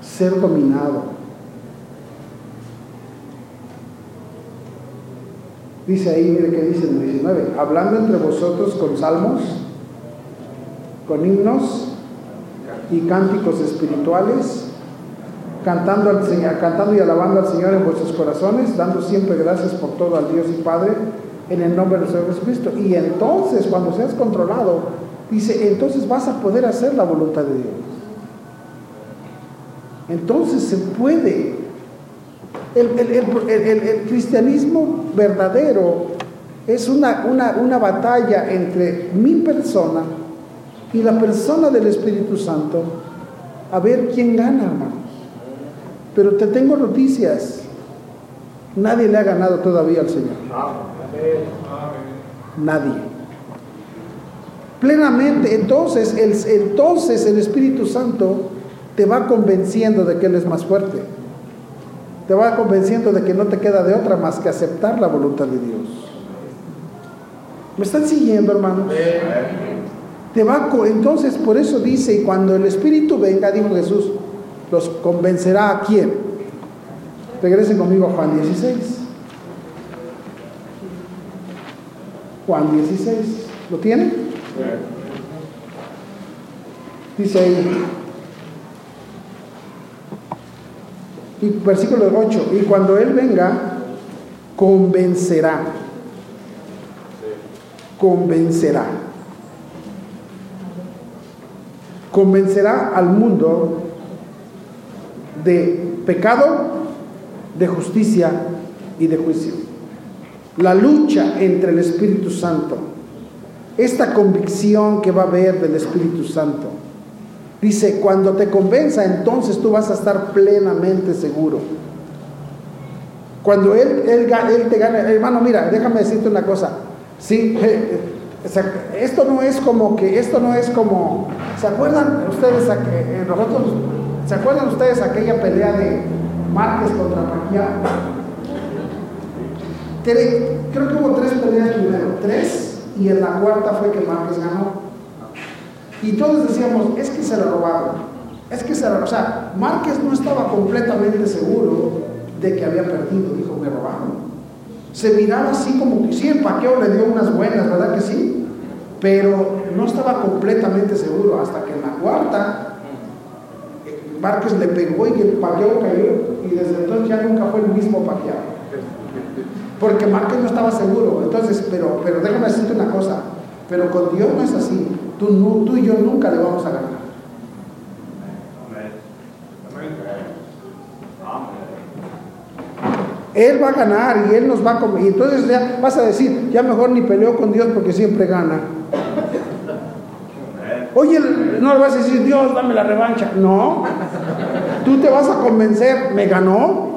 Ser dominado. Dice ahí, mire que dice en el 19, hablando entre vosotros con salmos, con himnos y cánticos espirituales, cantando, al Señor, cantando y alabando al Señor en vuestros corazones, dando siempre gracias por todo al Dios y Padre, en el nombre del Señor Jesucristo. Y entonces, cuando seas controlado, dice, entonces vas a poder hacer la voluntad de Dios. Entonces se puede el, cristianismo verdadero es una, una, batalla entre mi persona y la persona del Espíritu Santo a ver quién gana, hermanos. Pero te tengo noticias. Nadie le ha ganado todavía al Señor. Nadie. Plenamente, entonces el, entonces el Espíritu Santo te va convenciendo de que Él es más fuerte te va convenciendo de que no te queda de otra más que aceptar la voluntad de Dios. ¿Me están siguiendo, hermanos? Te va entonces por eso dice, y cuando el Espíritu venga, dijo Jesús, los convencerá a quién. Regresen conmigo a Juan 16. Juan 16. ¿Lo tienen? Dice ahí, Y versículo 8, y cuando Él venga, convencerá. Convencerá. Convencerá al mundo de pecado, de justicia y de juicio. La lucha entre el Espíritu Santo, esta convicción que va a haber del Espíritu Santo, Dice, cuando te convenza, entonces tú vas a estar plenamente seguro. Cuando Él, él, él te gana, hermano, mira, déjame decirte una cosa. Sí, eh, eh, esto no es como que, esto no es como, ¿se acuerdan ustedes, eh, nosotros, ¿se acuerdan ustedes aquella pelea de Márquez contra Pacquiao? Creo que hubo tres peleas primero, tres, y en la cuarta fue que Márquez ganó. Y todos decíamos, es que se la robaron. Es que se la. O sea, Márquez no estaba completamente seguro de que había perdido. Dijo, me robaron. Se miraba así como que sí, el paqueo le dio unas buenas, ¿verdad que sí? Pero no estaba completamente seguro hasta que en la cuarta Márquez le pegó y el paqueo cayó y desde entonces ya nunca fue el mismo paqueado. Porque Márquez no estaba seguro. Entonces, pero, pero déjame decirte una cosa, pero con Dios no es así. Tú, tú y yo nunca le vamos a ganar. Él va a ganar y Él nos va a comer. Y entonces ya vas a decir, ya mejor ni peleo con Dios porque siempre gana. Oye, no le vas a decir, Dios, dame la revancha. No. Tú te vas a convencer, me ganó.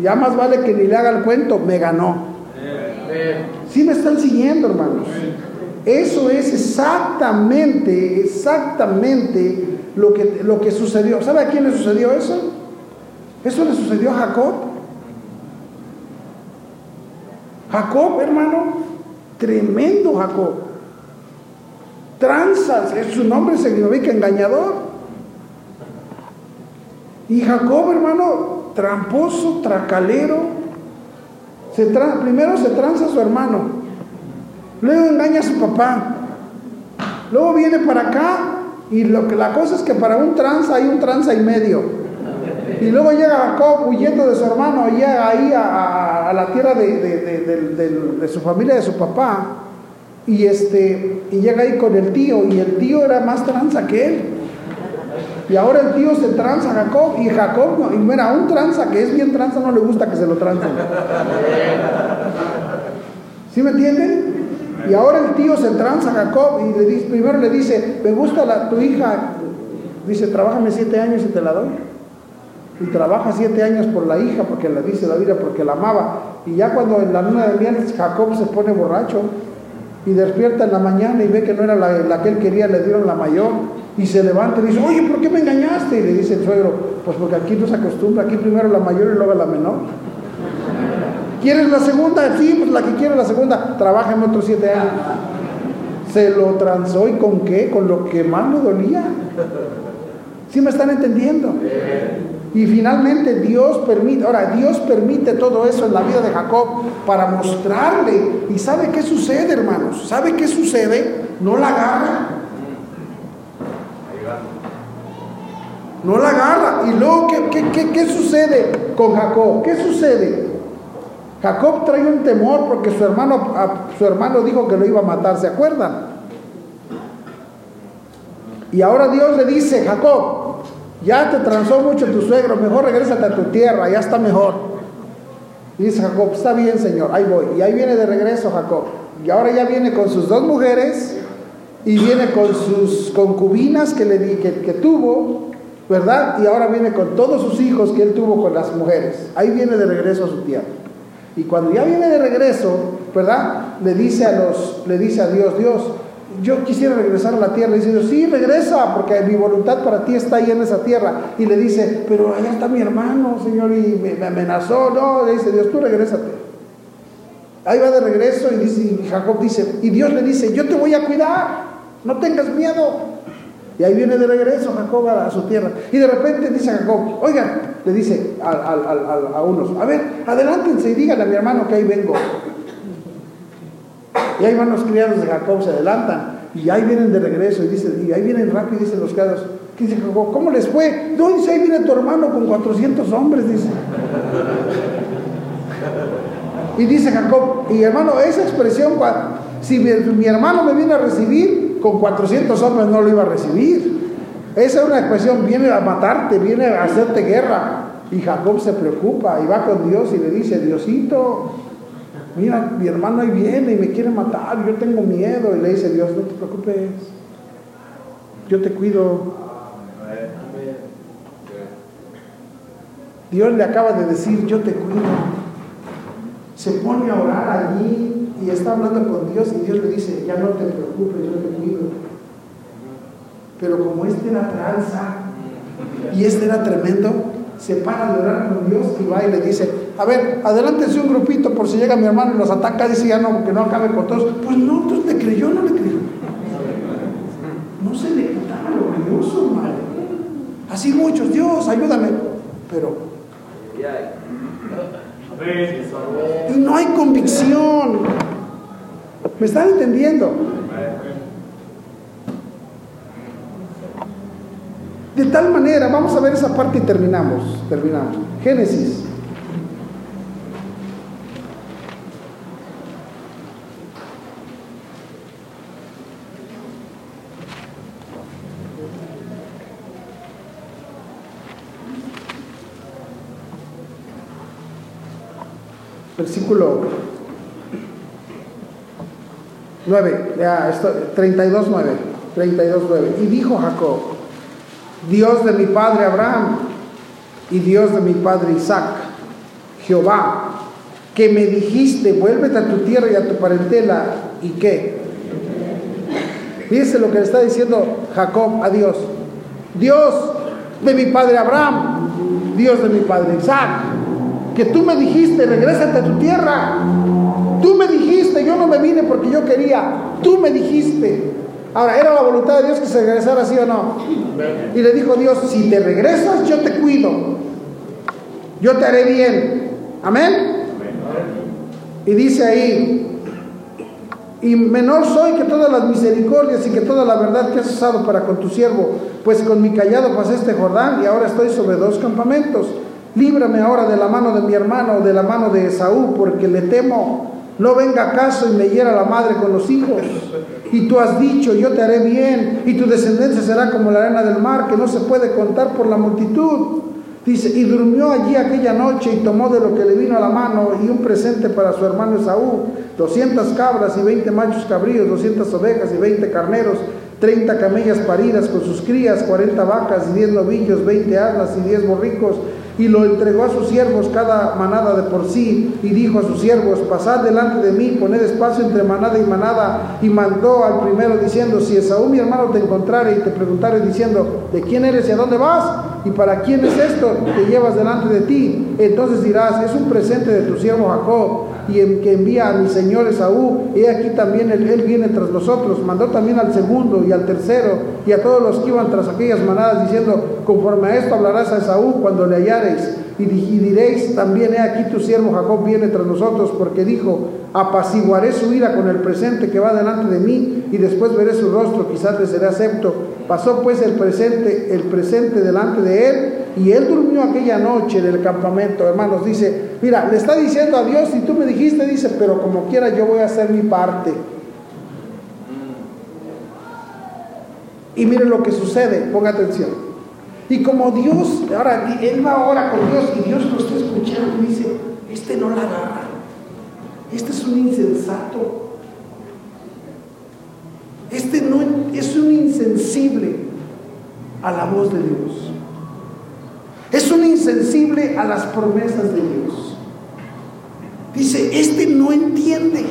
Ya más vale que ni le haga el cuento, me ganó. Sí me están siguiendo, hermanos. Eso es exactamente, exactamente lo que, lo que sucedió. ¿Sabe a quién le sucedió eso? Eso le sucedió a Jacob. Jacob, hermano, tremendo Jacob. Tranzas, su nombre significa engañador. Y Jacob, hermano, tramposo, tracalero. Primero se tranza a su hermano, Luego engaña a su papá. Luego viene para acá y lo que, la cosa es que para un tranza hay un tranza y medio. Y luego llega Jacob huyendo de su hermano, llega ahí a, la tierra de, su familia, de su papá. Y, este, y llega ahí con el tío, y el tío era más tranza que él. Y ahora el tío se tranza a Jacob, y Jacob, y mira, un tranza que es bien tranza no le gusta que se lo trancen. ¿Sí me entienden? Y ahora el tío se tranza a Jacob y le dice, primero le dice, me gusta la, tu hija, dice, trabájame siete años y te la doy. Y trabaja siete años por la hija, porque la dice la vida, porque la amaba. Y ya cuando en la luna de miel Jacob se pone borracho y despierta en la mañana y ve que no era la, la que él quería, le dieron la mayor. Y se levanta y dice, oye, ¿por qué me engañaste? Y le dice el suegro, pues porque aquí no se acostumbra, aquí primero la mayor y luego la menor. ¿Quieres la segunda? Sí, pues la que quiero la segunda. Trabájame otros siete años. Se lo transó y con qué? Con lo que más me dolía. ¿Sí me están entendiendo? Y finalmente Dios permite, ahora Dios permite todo eso en la vida de Jacob para mostrarle. ¿Y sabe qué sucede, hermanos? ¿Sabe qué sucede? No la agarra. No la agarra. Y luego, ¿qué, qué sucede con Jacob? ¿Qué sucede? Jacob trae un temor porque su hermano, su hermano dijo que lo iba a matar, ¿se acuerdan? Y ahora Dios le dice, Jacob, ya te transó mucho tu suegro, mejor regrésate a tu tierra, ya está mejor. Y dice Jacob, está bien Señor, ahí voy. Y ahí viene de regreso Jacob. Y ahora ya viene con sus dos mujeres y viene con sus concubinas que, le di, que, que tuvo, ¿verdad? Y ahora viene con todos sus hijos que él tuvo con las mujeres. Ahí viene de regreso a su tierra. Y cuando ya viene de regreso, ¿verdad? Le dice a los, le dice a Dios, Dios, yo quisiera regresar a la tierra. Y dice Dios, sí, regresa, porque mi voluntad para ti está ahí en esa tierra. Y le dice, pero allá está mi hermano, Señor, y me, amenazó. No, le dice Dios, tú regrésate. Ahí va de regreso y dice, Jacob dice, y Dios le dice, yo te voy a cuidar, no tengas miedo. Y ahí viene de regreso Jacob a, su tierra. Y de repente dice Jacob, oigan, le dice a, a, unos, a ver, adelántense y díganle a mi hermano que ahí vengo. Y ahí van los criados de Jacob, se adelantan. Y ahí vienen de regreso y, dice, y ahí vienen rápido, dicen los criados. ¿Qué dice Jacob? ¿Cómo les fue? No, dice, ahí viene tu hermano con 400 hombres, dice. Y dice Jacob, y hermano, esa expresión, si mi hermano me viene a recibir, con 400 hombres no lo iba a recibir. Esa es una expresión, viene a matarte, viene a hacerte guerra. Y Jacob se preocupa y va con Dios y le dice, Diosito, mira, mi hermano ahí viene y me quiere matar, yo tengo miedo. Y le dice Dios, no te preocupes, yo te cuido. Dios le acaba de decir, yo te cuido. Se pone a orar allí y está hablando con Dios y Dios le dice, ya no te preocupes, yo te cuido. Pero como este era tranza y este era tremendo, se para de orar con Dios y va y le dice, a ver, adelántese un grupito por si llega mi hermano y los ataca, dice ya no, que no acabe con todos. Pues no, entonces le creyó, no le creyó. No se le quitaba lo valioso, madre. Así muchos, Dios, ayúdame. Pero no hay convicción. ¿Me están entendiendo? De tal manera, vamos a ver esa parte y terminamos. Terminamos. Génesis. Versículo 9, ya, esto, 32, 9, 32, 9. Y dijo Jacob, Dios de mi padre Abraham y Dios de mi padre Isaac, Jehová, que me dijiste, vuélvete a tu tierra y a tu parentela, ¿y qué? Fíjese lo que le está diciendo Jacob a Dios. Dios de mi padre Abraham, Dios de mi padre Isaac, tú me dijiste, regrésate a tu tierra. Tú me dijiste, yo no me vine porque yo quería, tú me dijiste. Ahora, ¿era la voluntad de Dios que se regresara así o no? Y le dijo Dios, si te regresas, yo te cuido. Yo te haré bien. Amén. Y dice ahí, y menor soy que todas las misericordias y que toda la verdad que has usado para con tu siervo, pues con mi callado pasé este Jordán y ahora estoy sobre dos campamentos. Líbrame ahora de la mano de mi hermano, de la mano de Esaú, porque le temo no venga acaso y me hiera la madre con los hijos. Y tú has dicho, yo te haré bien, y tu descendencia será como la arena del mar, que no se puede contar por la multitud. Dice, y durmió allí aquella noche y tomó de lo que le vino a la mano y un presente para su hermano Esaú, 200 cabras y 20 machos cabríos, 200 ovejas y 20 carneros, 30 camellas paridas con sus crías, 40 vacas y 10 novillos, 20 asnas y 10 borricos, y lo entregó a sus siervos cada manada de por sí, y dijo a sus siervos, pasad delante de mí, poned espacio entre manada y manada, y mandó al primero diciendo, si Esaú mi hermano te encontrare y te preguntare diciendo, ¿de quién eres y a dónde vas? ¿Y para quién es esto que llevas delante de ti? Entonces dirás, es un presente de tu siervo Jacob, y en que envía a mi señor Esaú, y aquí también él, viene tras nosotros, mandó también al segundo y al tercero, y a todos los que iban tras aquellas manadas, diciendo, conforme a esto hablarás a Esaú cuando le hallareis, y, diréis, también he aquí tu siervo Jacob viene tras nosotros, porque dijo, apaciguaré su ira con el presente que va delante de mí, y después veré su rostro, quizás le seré acepto. Pasó pues el presente, el presente delante de él, y él durmió aquella noche en el campamento, hermanos, dice, mira, le está diciendo a Dios, y tú me dijiste, dice, pero como quiera yo voy a hacer mi parte. Y miren lo que sucede, ponga atención. Y como Dios, ahora él va ahora con Dios y Dios lo está escuchando y dice, este no la agarra, este es un insensato, este no es un insensible a la voz de Dios, es un insensible a las promesas de Dios. Dice, este no entiende.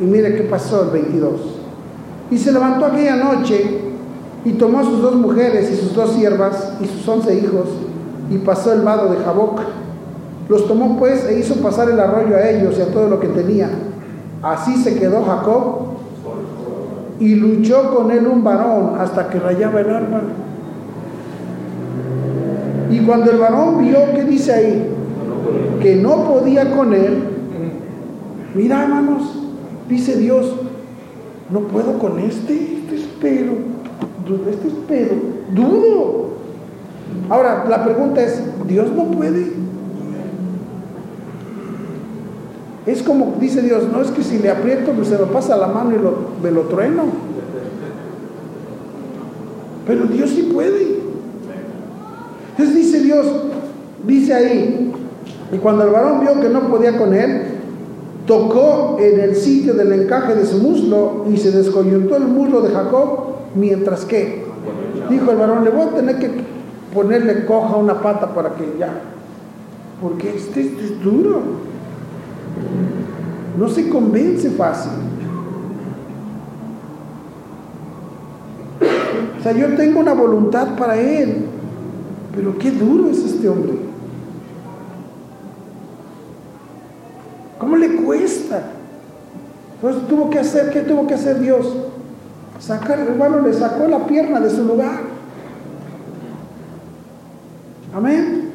Y mire qué pasó el 22. Y se levantó aquella noche y tomó a sus dos mujeres y sus dos siervas y sus once hijos y pasó el vado de Jaboc. Los tomó pues e hizo pasar el arroyo a ellos y a todo lo que tenía. Así se quedó Jacob y luchó con él un varón hasta que rayaba el arma. Y cuando el varón vio, ¿qué dice ahí? Que no podía con él. Mira, hermanos, dice Dios, no puedo con este, este es pero, este es pero, duro. Ahora, la pregunta es, ¿Dios no puede? Es como dice Dios, no es que si le aprieto, pues se me pasa la mano y me lo trueno. Pero Dios sí puede. Entonces dice Dios, dice ahí, y cuando el varón vio que no podía con él, tocó en el sitio del encaje de su muslo y se descoyuntó el muslo de Jacob, mientras que, dijo el varón, le voy a tener que ponerle coja una pata para que ya, porque este, este es duro, no se convence fácil. O sea, yo tengo una voluntad para él, pero qué duro es este hombre. ¿Cómo le cuesta? Pues tuvo que hacer, ¿qué tuvo que hacer Dios? Sacar, hermano, le sacó la pierna de su lugar. Amén.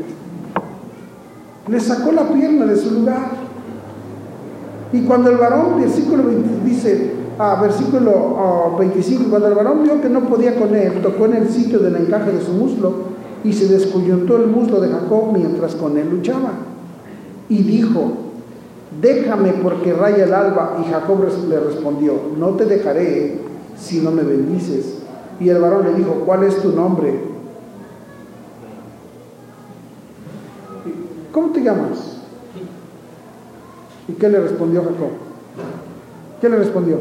Le sacó la pierna de su lugar. Y cuando el varón, versículo 20, dice, ah, versículo oh, 25, cuando el varón vio que no podía con él, tocó en el sitio del encaje de su muslo y se descoyuntó el muslo de Jacob mientras con él luchaba. Y dijo, déjame porque raya el alba. Y Jacob le respondió, no te dejaré si no me bendices. Y el varón le dijo, ¿cuál es tu nombre? ¿Cómo te llamas? ¿Y qué le respondió Jacob? ¿Qué le respondió?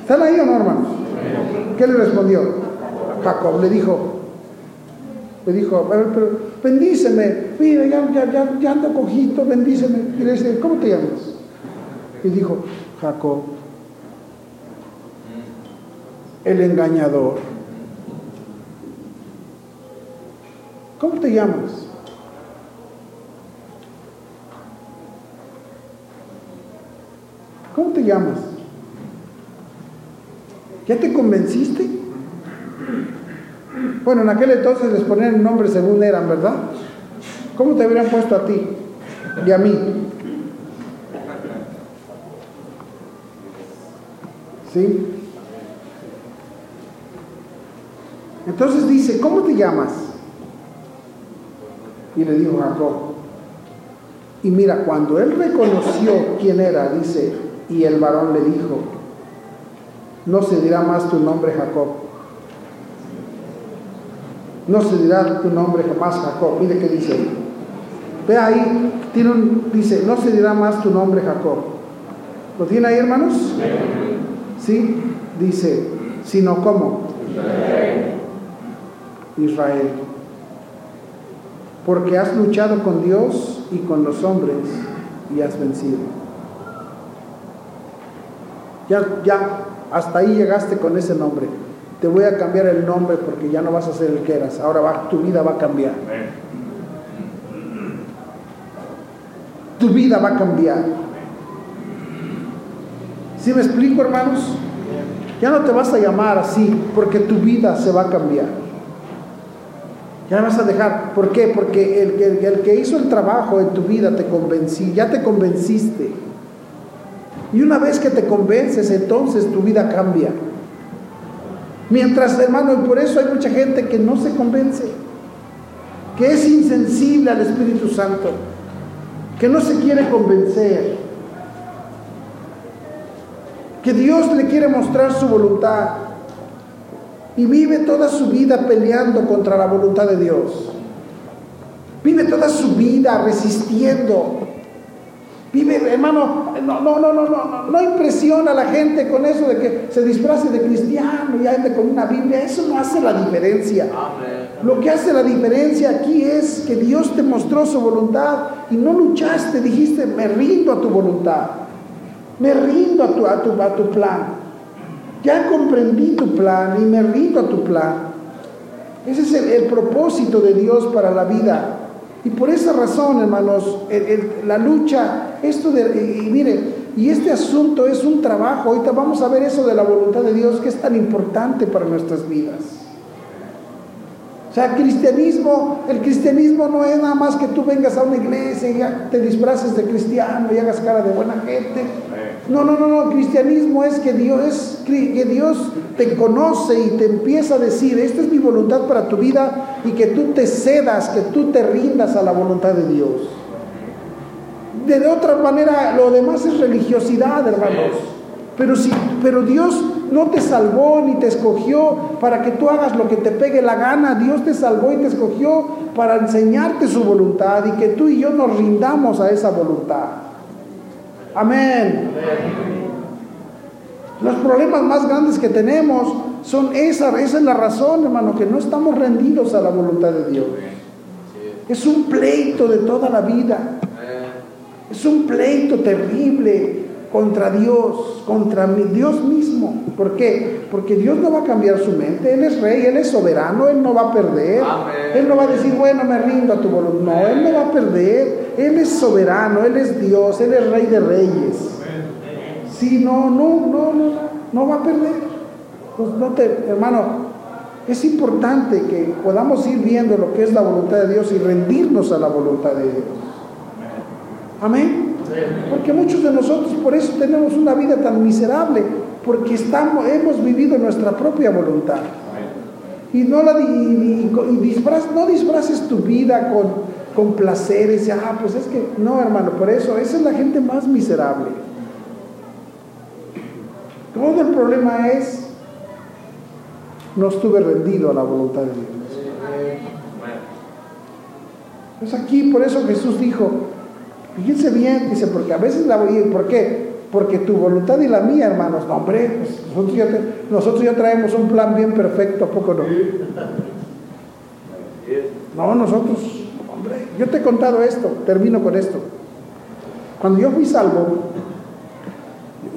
¿Están ahí o no, hermanos? ¿Qué le respondió? Jacob le dijo, le dijo, bendíceme, mira, ya, ya, ya, ya ando cojito, bendíceme. ¿cómo te llamas? Y dijo, Jacob, el engañador. ¿Cómo te llamas? ¿Cómo llamas? ¿Ya te convenciste? Bueno, en aquel entonces les ponían nombres según eran, ¿verdad? ¿Cómo te habrían puesto a ti y a mí? ¿Sí? Entonces dice, ¿cómo te llamas? Y le dijo Jacob. Y mira, cuando él reconoció quién era, dice, y el varón le dijo, no se dirá más tu nombre Jacob. No se dirá tu nombre jamás Jacob. Mire qué dice. Ve ahí, tiene un, dice, no se dirá más tu nombre Jacob. ¿Lo tiene ahí, hermanos? Sí, dice, sino cómo. Israel, porque has luchado con Dios y con los hombres y has vencido. Ya, ya, hasta ahí llegaste con ese nombre. Te voy a cambiar el nombre porque ya no vas a ser el que eras. Ahora va, tu vida va a cambiar. Tu vida va a cambiar. ¿Sí me explico, hermanos? Ya no te vas a llamar así porque tu vida se va a cambiar. Ya vas a dejar. ¿Por qué? Porque el, el, el que hizo el trabajo en tu vida te convencí, ya te convenciste. Y una vez que te convences, entonces tu vida cambia. Mientras, hermano, y por eso hay mucha gente que no se convence, que es insensible al Espíritu Santo, que no se quiere convencer, que Dios le quiere mostrar su voluntad y vive toda su vida peleando contra la voluntad de Dios. Vive toda su vida resistiendo Vive, hermano, no, no, no, no, no, no impresiona a la gente con eso de que se disfrace de cristiano y ande con una Biblia. Eso no hace la diferencia. Lo que hace la diferencia aquí es que Dios te mostró su voluntad y no luchaste, dijiste, me rindo a tu voluntad. Me rindo a tu, a tu, a tu plan. Ya comprendí tu plan y me rindo a tu plan. Ese es el, el propósito de Dios para la vida. Y por esa razón, hermanos, la lucha, esto y, mire, y este asunto es un trabajo, ahorita vamos a ver eso de la voluntad de Dios que es tan importante para nuestras vidas. O sea, cristianismo, el cristianismo no es nada más que tú vengas a una iglesia y te disfraces de cristiano y hagas cara de buena gente. No, no, no, no, el cristianismo es que Dios, que Dios te conoce y te empieza a decir, esta es mi voluntad para tu vida y que tú te cedas, que tú te rindas a la voluntad de Dios. De otra manera, lo demás es religiosidad, hermanos. Pero, si, pero Dios no te salvó ni te escogió para que tú hagas lo que te pegue la gana. Dios te salvó y te escogió para enseñarte su voluntad y que tú y yo nos rindamos a esa voluntad. Amén. Los problemas más grandes que tenemos son esa, esa es la razón, hermano, que no estamos rendidos a la voluntad de Dios. Es un pleito de toda la vida. Es un pleito terrible contra Dios, contra Dios mismo. ¿Por qué? Porque Dios no va a cambiar su mente. Él es rey, Él es soberano, Él no va a perder. Él no va a decir, bueno, me rindo a tu voluntad. No, Él no va a perder. Él es soberano, Él es Dios, Él es rey de reyes. Sí, no, no, no, no, no va a perder. Pues no te, hermano, es importante que podamos ir viendo lo que es la voluntad de Dios y rendirnos a la voluntad de Dios. Amén. Porque muchos de nosotros por eso tenemos una vida tan miserable, porque estamos, hemos vivido nuestra propia voluntad. Y no, la, y, no disfraces tu vida con, con placeres, ah, pues es que, no hermano, por eso, esa es la gente más miserable. Todo el problema es, no estuve rendido a la voluntad de Dios. Pues aquí, por eso Jesús dijo, Fíjense bien, dice, porque a veces la voy a ir, ¿por qué? Porque tu voluntad y la mía, hermanos, no, hombre, pues nosotros, ya traemos un plan bien perfecto, ¿a poco no? No, nosotros, hombre, yo te he contado esto, termino con esto. Cuando yo fui salvo,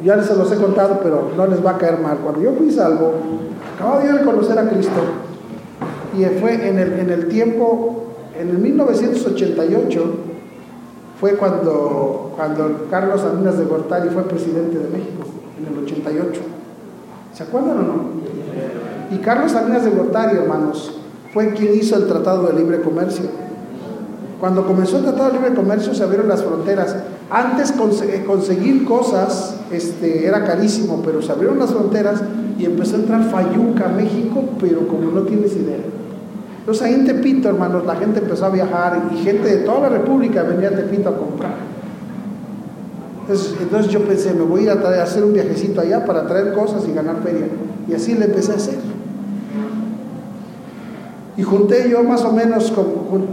ya les los he contado, pero no les va a caer mal. Cuando yo fui salvo, acababa de conocer a Cristo y fue en el tiempo, en el 1988, fue cuando, cuando Carlos Salinas de Gortari fue presidente de México, en el 88. ¿Se acuerdan o no? Y Carlos Salinas de Gortari, hermanos, fue quien hizo el Tratado de Libre Comercio. Cuando comenzó el Tratado de Libre Comercio se abrieron las fronteras. Antes eh, conseguir cosas este, era carísimo, pero se abrieron las fronteras y empezó a entrar Fayuca a México, pero como no tienes idea. Entonces ahí en Tepito, hermanos, la gente empezó a viajar y gente de toda la República venía a Tepito a comprar. Entonces, yo pensé, me voy a ir a, hacer un viajecito allá para traer cosas y ganar feria. Y así le empecé a hacer. Y junté yo más o menos,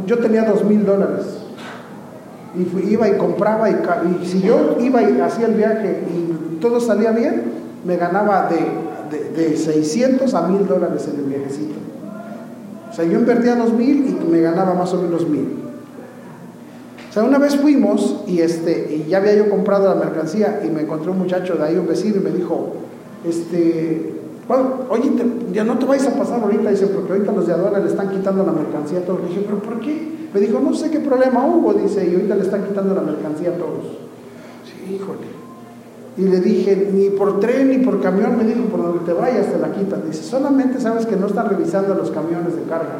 yo tenía dos mil dólares. Y iba y compraba y, si yo iba y hacía el viaje y todo salía bien, me ganaba de, de, de 600 a mil dólares en el viajecito. O sea, yo invertía dos mil y me ganaba más o menos mil. O sea, una vez fuimos y, este, y ya había yo comprado la mercancía y me encontré un muchacho de ahí, un vecino, y me dijo, este, oye, ya no te vais a pasar ahorita, dice, porque ahorita los de aduana le están quitando la mercancía a todos. Le dije, pero ¿por qué? Me dijo, no sé qué problema hubo, dice, y ahorita le están quitando la mercancía a todos. Sí, híjole. Y le dije, ni por tren ni por camión, me dijo, por donde te vayas te la quitan. Dice, solamente sabes que no están revisando los camiones de carga.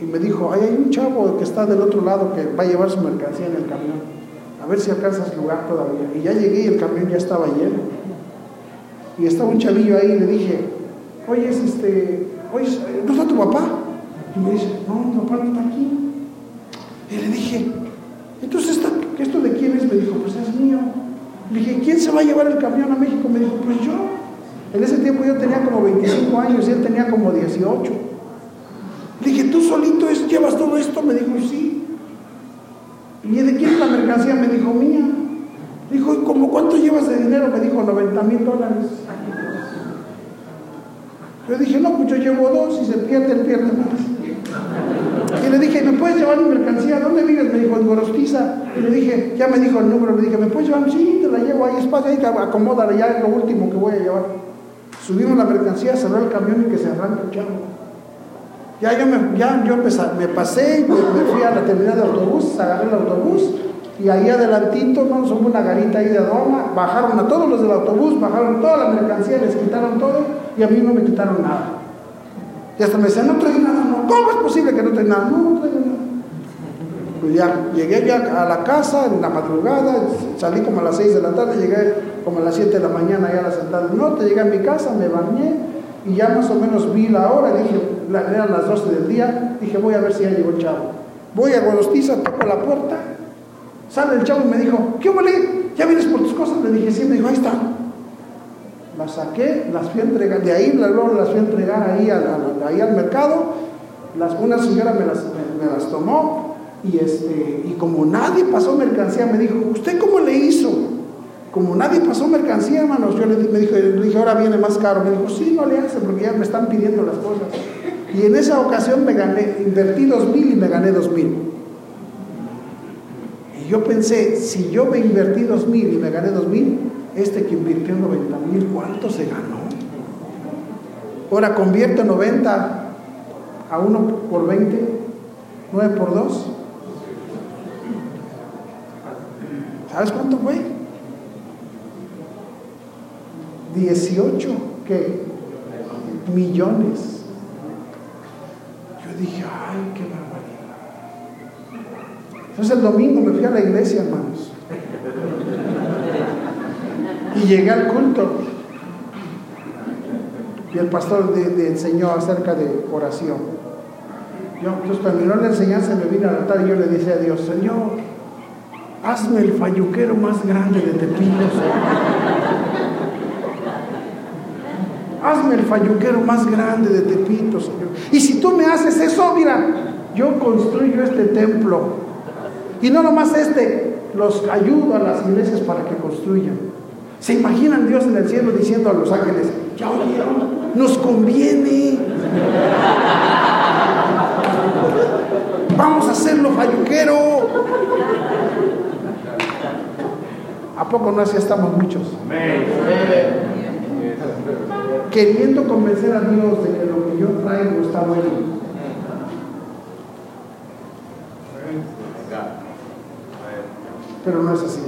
Y me dijo, hay un chavo que está del otro lado que va a llevar su mercancía en el camión. A ver si alcanzas lugar todavía. Y ya llegué y el camión ya estaba lleno. Y estaba un chavillo ahí y le dije, oye, es este, oye, ¿no está tu papá? Y me dice, no, mi papá no está aquí. Y le dije, entonces, ¿esto de es? Me dijo, pues es mío. Le dije, ¿quién se va a llevar el camión a México? Me dijo, pues yo. En ese tiempo yo tenía como 25 años y él tenía como 18. Le dije, ¿tú solito llevas todo esto? Me dijo, sí. ¿Y de quién es la mercancía? Me dijo, mía. Dijo, ¿y cómo cuánto llevas de dinero? Me dijo, 90 mil dólares. Yo dije, no, pues yo llevo dos y se pierde, él pierde más. Y le dije, ¿me puedes llevar mi mercancía? ¿Dónde vives? Me dijo, en Gorostiza. Y le dije, ya me dijo el número, le dije, ¿me puedes llevar? Sí, te la llevo ahí, espacio, ahí, acomódala, ya es lo último que voy a llevar. Subimos la mercancía, cerró el camión y que se arranca el. Ya yo me, ya, yo me, pasé, me, fui a la terminal de autobús, agarré el autobús y ahí adelantito, ¿no? Somos una garita ahí de aduana, bajaron a todos los del autobús, bajaron toda la mercancía, les quitaron todo y a mí no me quitaron nada. Y hasta me decían, no trae nada, ¿cómo es posible que no trae nada? No, no traigo nada. Pues ya llegué ya a la casa en la madrugada, salí como a las 6 de la tarde, llegué como a las 7 de la mañana allá a la Central del Norte, llegué a mi casa, me bañé y ya más o menos vi la hora, dije, eran las 12 del día, dije, voy a ver si ya llegó el chavo. Voy a Guadostiza, toco la puerta, Sale el chavo y me dijo, ¿qué huele? ¿Ya vienes por tus cosas? Le dije, sí, me dijo, ahí está. Las saqué, las fui a entregar, de ahí luego las fui a entregar ahí al mercado. Las, una señora me las, me, las tomó y, este, y como nadie pasó mercancía, me dijo, ¿usted cómo le hizo? Como nadie pasó mercancía, hermanos, yo le, me dijo, le dije, ahora viene más caro. Me dijo, sí, no le hace porque ya me están pidiendo las cosas. Y en esa ocasión me gané, invertí dos mil y me gané dos mil yo pensé, si yo me invertí dos mil y me gané dos mil, este que invirtió 90 mil, ¿cuánto se ganó? Ahora convierte 90 a 1 por 20, 9 por 2. ¿Sabes cuánto fue? 18, ¿qué? Millones. Yo dije, ay, qué entonces el domingo me fui a la iglesia, hermanos. Y llegué al culto. Y el pastor de, enseñó acerca de oración. Yo, entonces terminó la enseñanza, me vine al altar y yo le dije a Dios, Señor, hazme el falluquero más grande de Tepito, Hazme el falluquero más grande de Tepito, Señor. Y si tú me haces eso, mira, yo construyo este templo y no nomás este, los ayudo a las iglesias para que construyan. ¿Se imaginan Dios en el cielo diciendo a los ángeles, ya oyeron, nos conviene? Vamos a hacerlo falluquero. ¿A poco no así estamos muchos? Queriendo convencer a Dios de que lo que yo traigo está bueno. pero no es así.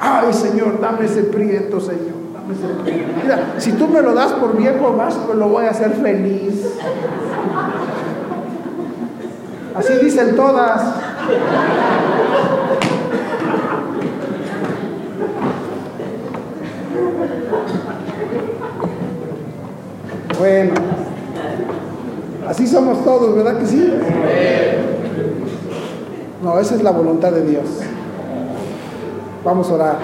Ay, Señor, dame ese prieto, Señor. Dame ese prieto. Mira, si tú me lo das por viejo más, pues lo voy a hacer feliz. Así dicen todas. Bueno, así somos todos, ¿verdad que sí? No, esa es la voluntad de Dios. Vamos a orar.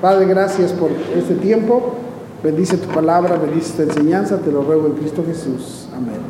Padre, gracias por este tiempo. Bendice tu palabra, bendice tu enseñanza. Te lo ruego en Cristo Jesús. Amén.